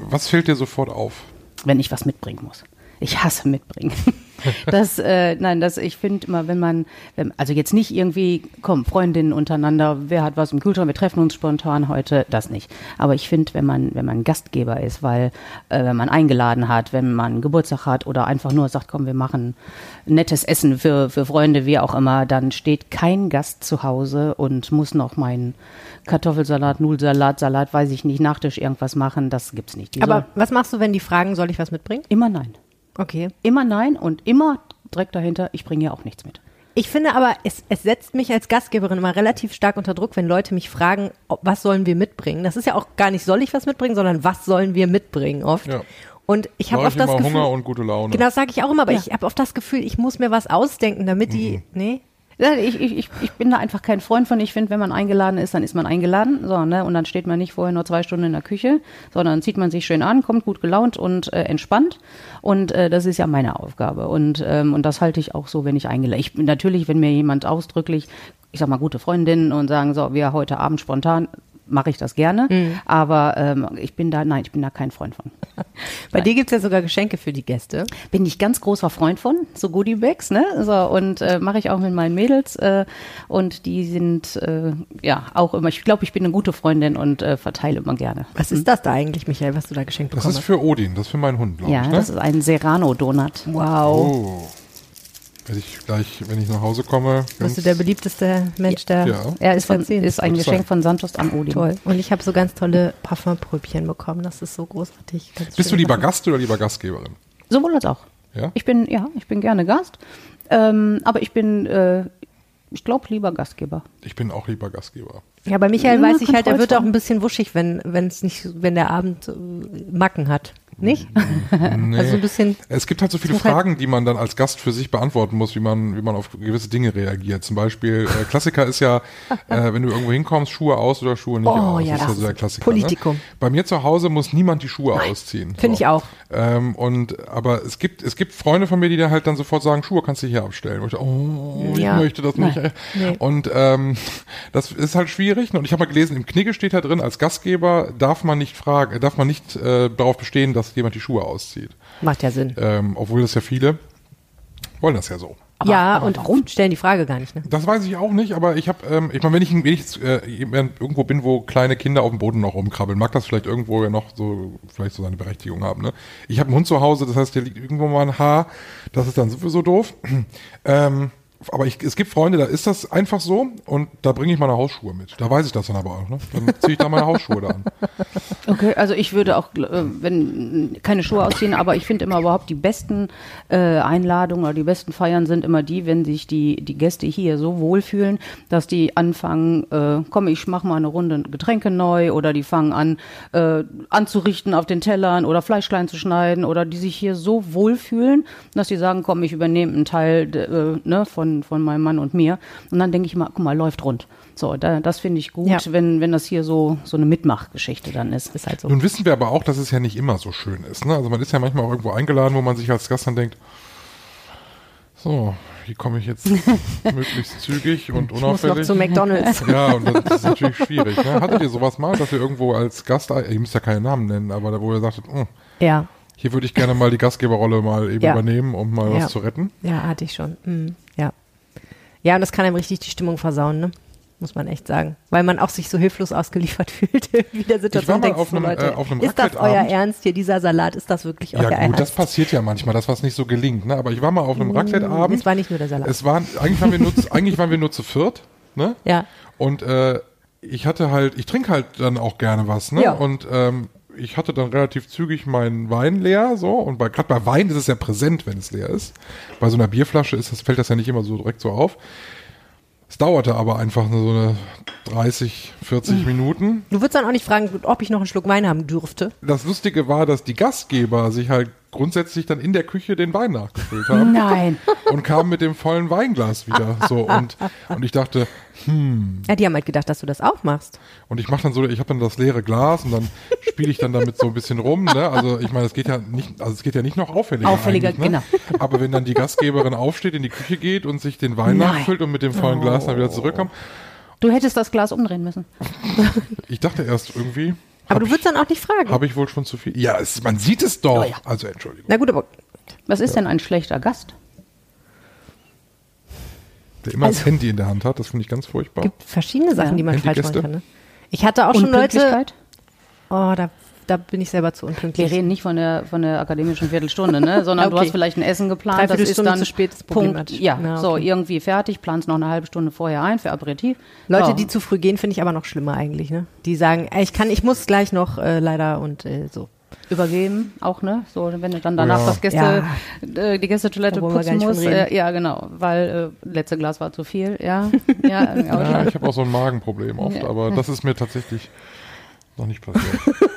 Was fällt dir sofort auf? wenn ich was mitbringen muss. Ich hasse mitbringen. Das, äh, nein, das, ich finde immer, wenn man, wenn, also jetzt nicht irgendwie, komm, Freundinnen untereinander, wer hat was im Kühlschrank, wir treffen uns spontan heute, das nicht. Aber ich finde, wenn man, wenn man Gastgeber ist, weil, äh, wenn man eingeladen hat, wenn man Geburtstag hat oder einfach nur sagt, komm, wir machen nettes Essen für, für Freunde, wie auch immer, dann steht kein Gast zu Hause und muss noch meinen Kartoffelsalat, Nudelsalat, Salat, weiß ich nicht, Nachtisch irgendwas machen, das gibt's nicht. Die Aber was machst du, wenn die fragen, soll ich was mitbringen? immer nein. Okay. Immer nein und immer direkt dahinter, ich bringe ja auch nichts mit. Ich finde aber, es, es setzt mich als Gastgeberin immer relativ stark unter Druck, wenn Leute mich fragen, was sollen wir mitbringen. Das ist ja auch gar nicht, soll ich was mitbringen, sondern was sollen wir mitbringen oft. Ja. Und ich habe oft das Gefühl, Hunger und gute Laune. genau das sage ich auch immer, aber Ja. ich habe oft das Gefühl, ich muss mir was ausdenken, damit die, nee. Ich, ich, ich- bin da einfach kein Freund von. Ich finde, wenn man eingeladen ist, dann ist man eingeladen. So, ne? Und dann steht man nicht vorher nur zwei Stunden in der Küche, sondern zieht man sich schön an, kommt gut gelaunt und äh, entspannt. Und äh, das ist ja meine Aufgabe. Und, ähm, und das halte ich auch so, wenn ich eingeladen ich, Natürlich, wenn mir jemand ausdrücklich, ich sag mal, gute Freundinnen und sagen, so, wir heute Abend spontan, mache ich das gerne. Aber ähm, ich bin da, nein, ich bin da kein Freund von. Bei dir gibt's ja sogar Geschenke für die Gäste. bin ich ganz großer Freund von, so Goodie Bags, ne? So, und äh, mache ich auch mit meinen Mädels. Äh, und die sind äh, ja auch immer, ich glaube, ich bin eine gute Freundin und äh, verteile immer gerne. Was ist das da eigentlich, Michael, was du da geschenkt Das bekommen ist für Odin, das ist für meinen Hund, glaube Ja, ich. Ne? das ist ein Serrano-Donut. Wow. oh. Werde ich gleich, wenn ich nach Hause komme. Bist du der beliebteste Mensch der Ja. Er ist, von, ist ein Geschenk sein. von Santos an Odin. Toll. Und ich habe so ganz tolle Parfumpröbchen bekommen. Das ist so großartig. Ganz Bist du lieber Sachen. Gast oder lieber Gastgeberin? Sowohl als auch. Ja? Ich bin, ja, ich bin gerne Gast. Ähm, aber ich bin, äh, ich glaube, lieber Gastgeber. Ich bin auch lieber Gastgeber. Ja, bei Michael Ja, weiß ich halt, er wird auch ein bisschen wuschig, wenn wenn es nicht, wenn der Abend äh, Macken hat. Nicht? Nee. Also so ein bisschen. Es gibt halt so viele muss halt- Fragen, die man dann als Gast für sich beantworten muss, wie man, wie man auf gewisse Dinge reagiert. Zum Beispiel, äh, Klassiker ist ja, äh, wenn du irgendwo hinkommst, Schuhe aus oder Schuhe nicht Oh, aus. ja, das ist das ja so der Klassiker. Politikum. Ne? Bei mir zu Hause muss niemand die Schuhe ausziehen. Finde ich auch. Ähm, und aber es gibt es gibt Freunde von mir, die dann halt dann sofort sagen, Schuhe kannst du hier abstellen. Und ich, oh, Ja. ich möchte das nicht. Nee. Und ähm, das ist halt schwierig. Und ich habe mal gelesen, im Knigge steht da drin, als Gastgeber darf man nicht fragen, darf man nicht äh, darauf bestehen, dass jemand die Schuhe auszieht. Macht ja Sinn. Ähm, obwohl das ja viele wollen das ja so. ja, und warum stellen die Frage gar nicht, ne? Das weiß ich auch nicht, aber ich habe, ähm, ich meine, wenn ich, wenn ich äh, irgendwo bin, wo kleine Kinder auf dem Boden noch rumkrabbeln, mag das vielleicht irgendwo ja noch so, vielleicht so seine Berechtigung haben. Ne? Ich habe einen Hund zu Hause, das heißt, der liegt irgendwo mal ein Haar, das ist dann sowieso doof. ähm, aber ich, es gibt Freunde, da ist das einfach so und da bringe ich meine Hausschuhe mit. Da weiß ich das dann aber auch. Ne? Dann ziehe ich da meine Hausschuhe da an. Okay, also ich würde auch, äh, wenn keine Schuhe ausziehen, aber ich finde immer überhaupt die besten äh, Einladungen oder die besten Feiern sind immer die, wenn sich die die Gäste hier so wohlfühlen, dass die anfangen, äh, komm, ich mache mal eine Runde Getränke neu oder die fangen an äh, anzurichten auf den Tellern oder Fleisch klein zu schneiden oder die sich hier so wohlfühlen, dass sie sagen, komm, ich übernehme einen Teil äh, ne, von von meinem Mann und mir und dann denke ich mal, guck mal, läuft rund. So, da, das finde ich gut, Ja. wenn wenn das hier so so eine Mitmachgeschichte dann ist. Ist halt so. Nun wissen wir aber auch, dass es ja nicht immer so schön ist. Ne? Also man ist ja manchmal auch irgendwo eingeladen, wo man sich als Gast dann denkt, so, wie komme ich jetzt möglichst zügig und Ich muss noch unauffällig? zu McDonalds. Ja, und das ist natürlich schwierig. Ne? Hattet ihr sowas mal, dass ihr irgendwo als Gast, ihr müsst ja keine Namen nennen, aber da, wo ihr sagtet, "Hm, Ja, hier würde ich gerne mal die Gastgeberrolle mal eben Ja. übernehmen, um mal Ja. was zu retten? ja, hatte ich schon. Mhm. Ja. Ja, und das kann einem richtig die Stimmung versauen, ne? Muss man echt sagen. Weil man auch sich so hilflos ausgeliefert fühlt wie der Situation. mal Denkst auf einem, Leute, äh, auf einem ist das euer. Ernst hier, dieser Salat? Ist das wirklich euer Ja Ernst? gut, das passiert ja manchmal, dass was nicht so gelingt. Ne? Aber ich war mal auf einem Raclette-Abend. Es war nicht nur der Salat. Es waren, eigentlich waren wir nur, zu- eigentlich waren wir nur zu viert, ne? ja. Und äh, ich hatte halt, ich trinke halt dann auch gerne was, ne? Ja. Und ähm, ich hatte dann relativ zügig meinen Wein leer, so. Und bei, gerade bei Wein ist es ja präsent, wenn es leer ist. Bei so einer Bierflasche ist das, fällt das ja nicht immer so direkt so auf. Es dauerte aber einfach nur so eine 30, 40 Mhm. Minuten. Du würdest dann auch nicht fragen, ob ich noch einen Schluck Wein haben dürfte. Das Lustige war, dass die Gastgeber sich halt grundsätzlich dann in der Küche den Wein nachgefüllt haben. Nein. und kamen mit dem vollen Weinglas wieder. So und, und ich dachte, Ja, die haben halt gedacht, dass du das auch machst. und ich mache dann so, ich habe dann das leere Glas und dann spiele ich dann damit so ein bisschen rum. Ne? Also ich meine, es geht ja nicht, also es geht ja nicht noch auffälliger. Auffälliger, ne? Aber wenn dann die Gastgeberin aufsteht, in die Küche geht und sich den Wein Nein. nachfüllt und mit dem vollen Glas dann wieder zurückkommt, Du hättest das Glas umdrehen müssen. ich dachte erst irgendwie. Aber hab du ich- würdest dann auch nicht fragen. Habe ich wohl schon zu viel? Ja, es, man sieht es doch. Also Entschuldigung. Na gut, aber Was ist denn ein schlechter Gast? Der immer das Also- Handy in der Hand hat, das finde ich ganz furchtbar. gibt verschiedene Sachen, Ja. die man falsch machen kann. Ne? Ich hatte auch schon Leute. Oh, da, da bin ich selber zu Wir unpünktlich. reden nicht von der, von der akademischen Viertelstunde, ne? sondern du Okay. hast vielleicht ein Essen geplant, das ist dann zu spät ist Punkt, ja, Na, so okay. irgendwie fertig, planst noch eine halbe Stunde vorher ein für Aperitif. Leute, ja. die zu früh gehen, finde ich aber noch schlimmer eigentlich. Ne? Die sagen, ey, ich kann, ich muss gleich noch äh, leider und äh, so. übergeben, auch, ne? So, wenn du dann danach Ja. das Gäste, äh, die Gästetoilette wir putzen musst. Äh, ja, genau, weil äh, letzte Glas war zu viel, ja. Ja, Ja, ich habe auch so ein Magenproblem oft, Ja. aber das ist mir tatsächlich noch nicht passiert.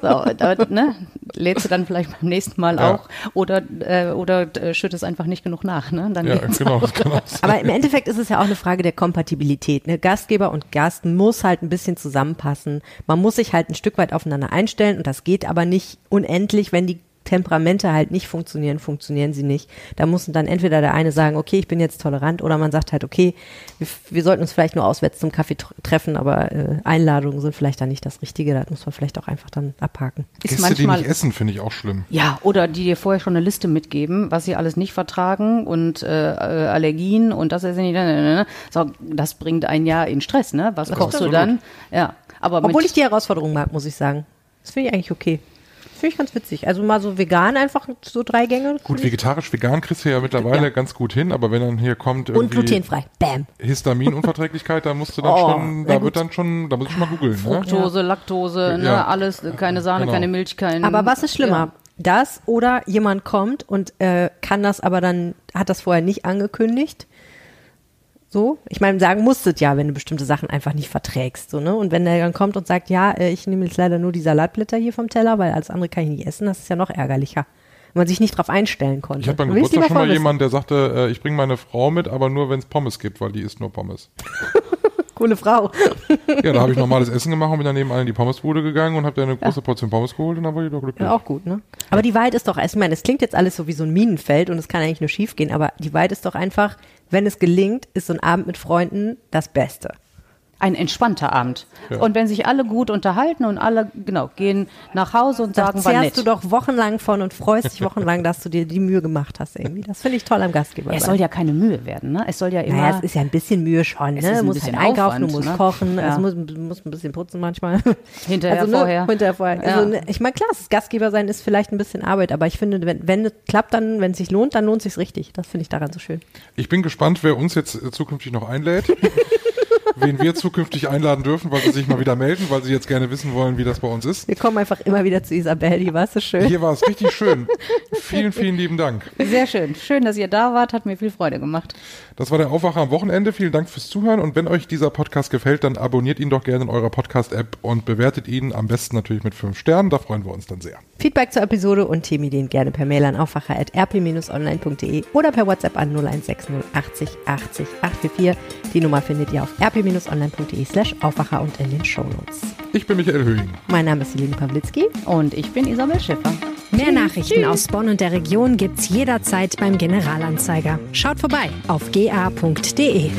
So, da, ne, lädst du dann vielleicht beim nächsten Mal Ja. auch oder, äh, oder äh, schüttest einfach nicht genug nach. Ne? Dann Ja, genau. sein. Aber im Endeffekt ist es ja auch eine Frage der Kompatibilität. Ne? Gastgeber und Gast muss halt ein bisschen zusammenpassen. Man muss sich halt ein Stück weit aufeinander einstellen und das geht aber nicht unendlich, wenn die Temperamente halt nicht funktionieren, funktionieren sie nicht. Da muss dann entweder der eine sagen, okay, ich bin jetzt tolerant, oder man sagt halt, okay, wir, wir sollten uns vielleicht nur auswärts zum Kaffee tr- treffen, aber äh, Einladungen sind vielleicht dann nicht das Richtige. Da muss man vielleicht auch einfach dann abhaken. Ist Gäste, die manchmal nicht essen, finde ich auch schlimm. Ja, oder die dir vorher schon eine Liste mitgeben, was sie alles nicht vertragen und äh, äh, Allergien und das ist nicht. So, das bringt ein Jahr in Stress, ne? Was kochst du dann? Ja, aber Obwohl ich die Herausforderung mag, muss ich sagen. Das finde ich eigentlich okay. Das finde ich ganz witzig. Also mal so vegan einfach so drei Gänge. Gut, vegetarisch, vegan kriegst du ja mittlerweile Ja. ganz gut hin, aber wenn dann hier kommt und glutenfrei. Bam. Histaminunverträglichkeit, da musst du dann Oh, schon, da gut. wird dann schon, da muss ich mal googeln. Ne? Fructose, Laktose, ne, Ja. alles, keine Sahne, Genau. keine Milch, kein. Aber was ist schlimmer? Ja. Das oder jemand kommt und äh, kann das aber dann, hat das vorher nicht angekündigt. So, ich meine, sagen musstet ja, wenn du bestimmte Sachen einfach nicht verträgst, so, ne? Und wenn der dann kommt und sagt, ja, äh, ich nehme jetzt leider nur die Salatblätter hier vom Teller, weil alles andere kann ich nicht essen, das ist ja noch ärgerlicher. Wenn man sich nicht drauf einstellen konnte. Ich hatte beim Geburtstag schon mal jemanden, der sagte, äh, ich bringe meine Frau mit, aber nur wenn es Pommes gibt, weil die isst nur Pommes. Coole Frau. Ja, da habe ich normales Essen gemacht und bin dann nebenan in die Pommesbude gegangen und habe dann eine große Portion Pommes geholt und dann war ich doch glücklich. Ja, auch gut, ne? Aber die Wahrheit ist doch, also ich meine, es klingt jetzt alles so wie so ein Minenfeld und es kann eigentlich nur schief gehen, aber die Wahrheit ist doch einfach, wenn es gelingt, ist so ein Abend mit Freunden das Beste. Ein entspannter Abend. Ja. Und wenn sich alle gut unterhalten und alle, genau, gehen nach Hause und Da sagen, war nett. du doch wochenlang von und freust dich wochenlang, dass du dir die Mühe gemacht hast irgendwie. Das finde ich toll am Gastgeber. es soll ja keine Mühe werden, ne? Es soll ja immer. naja, es ist ja ein bisschen Mühe schon, Es ne? ist Du ein musst bisschen halt einkaufen, du musst ne? kochen, Ja. also musst, du musst ein bisschen putzen manchmal. Hinterher, also, ne, vorher. Hinterher, vorher. Ja. Also, ne, ich meine, klar, das Gastgeber sein ist vielleicht ein bisschen Arbeit, aber ich finde, wenn, wenn es klappt, dann, wenn es sich lohnt, dann lohnt es sich richtig. Das finde ich daran so schön. Ich bin gespannt, wer uns jetzt äh, zukünftig noch einlädt. wen wir zukünftig einladen dürfen, weil sie sich mal wieder melden, weil sie jetzt gerne wissen wollen, wie das bei uns ist. Wir kommen einfach immer wieder zu Isabel, die war so schön. Hier war es richtig schön. Vielen, vielen lieben Dank. Sehr schön. Schön, dass ihr da wart. Hat mir viel Freude gemacht. Das war der Aufwacher am Wochenende. Vielen Dank fürs Zuhören. Und wenn euch dieser Podcast gefällt, dann abonniert ihn doch gerne in eurer Podcast-App und bewertet ihn am besten natürlich mit fünf Sternen. Da freuen wir uns dann sehr. Feedback zur Episode und Themenideen gerne per Mail an aufwacher.rp-online.de oder per WhatsApp an 0160 80 80 844. Die Nummer findet ihr auf rp-online.de slash aufwacher und in den Shownotes. Ich bin Michael Höhing. Mein Name ist Celine Pawlitzki. Und ich bin Isabel Schiffer. Mehr Nachrichten aus Bonn und der Region gibt's jederzeit beim Generalanzeiger. Schaut vorbei auf ga.de.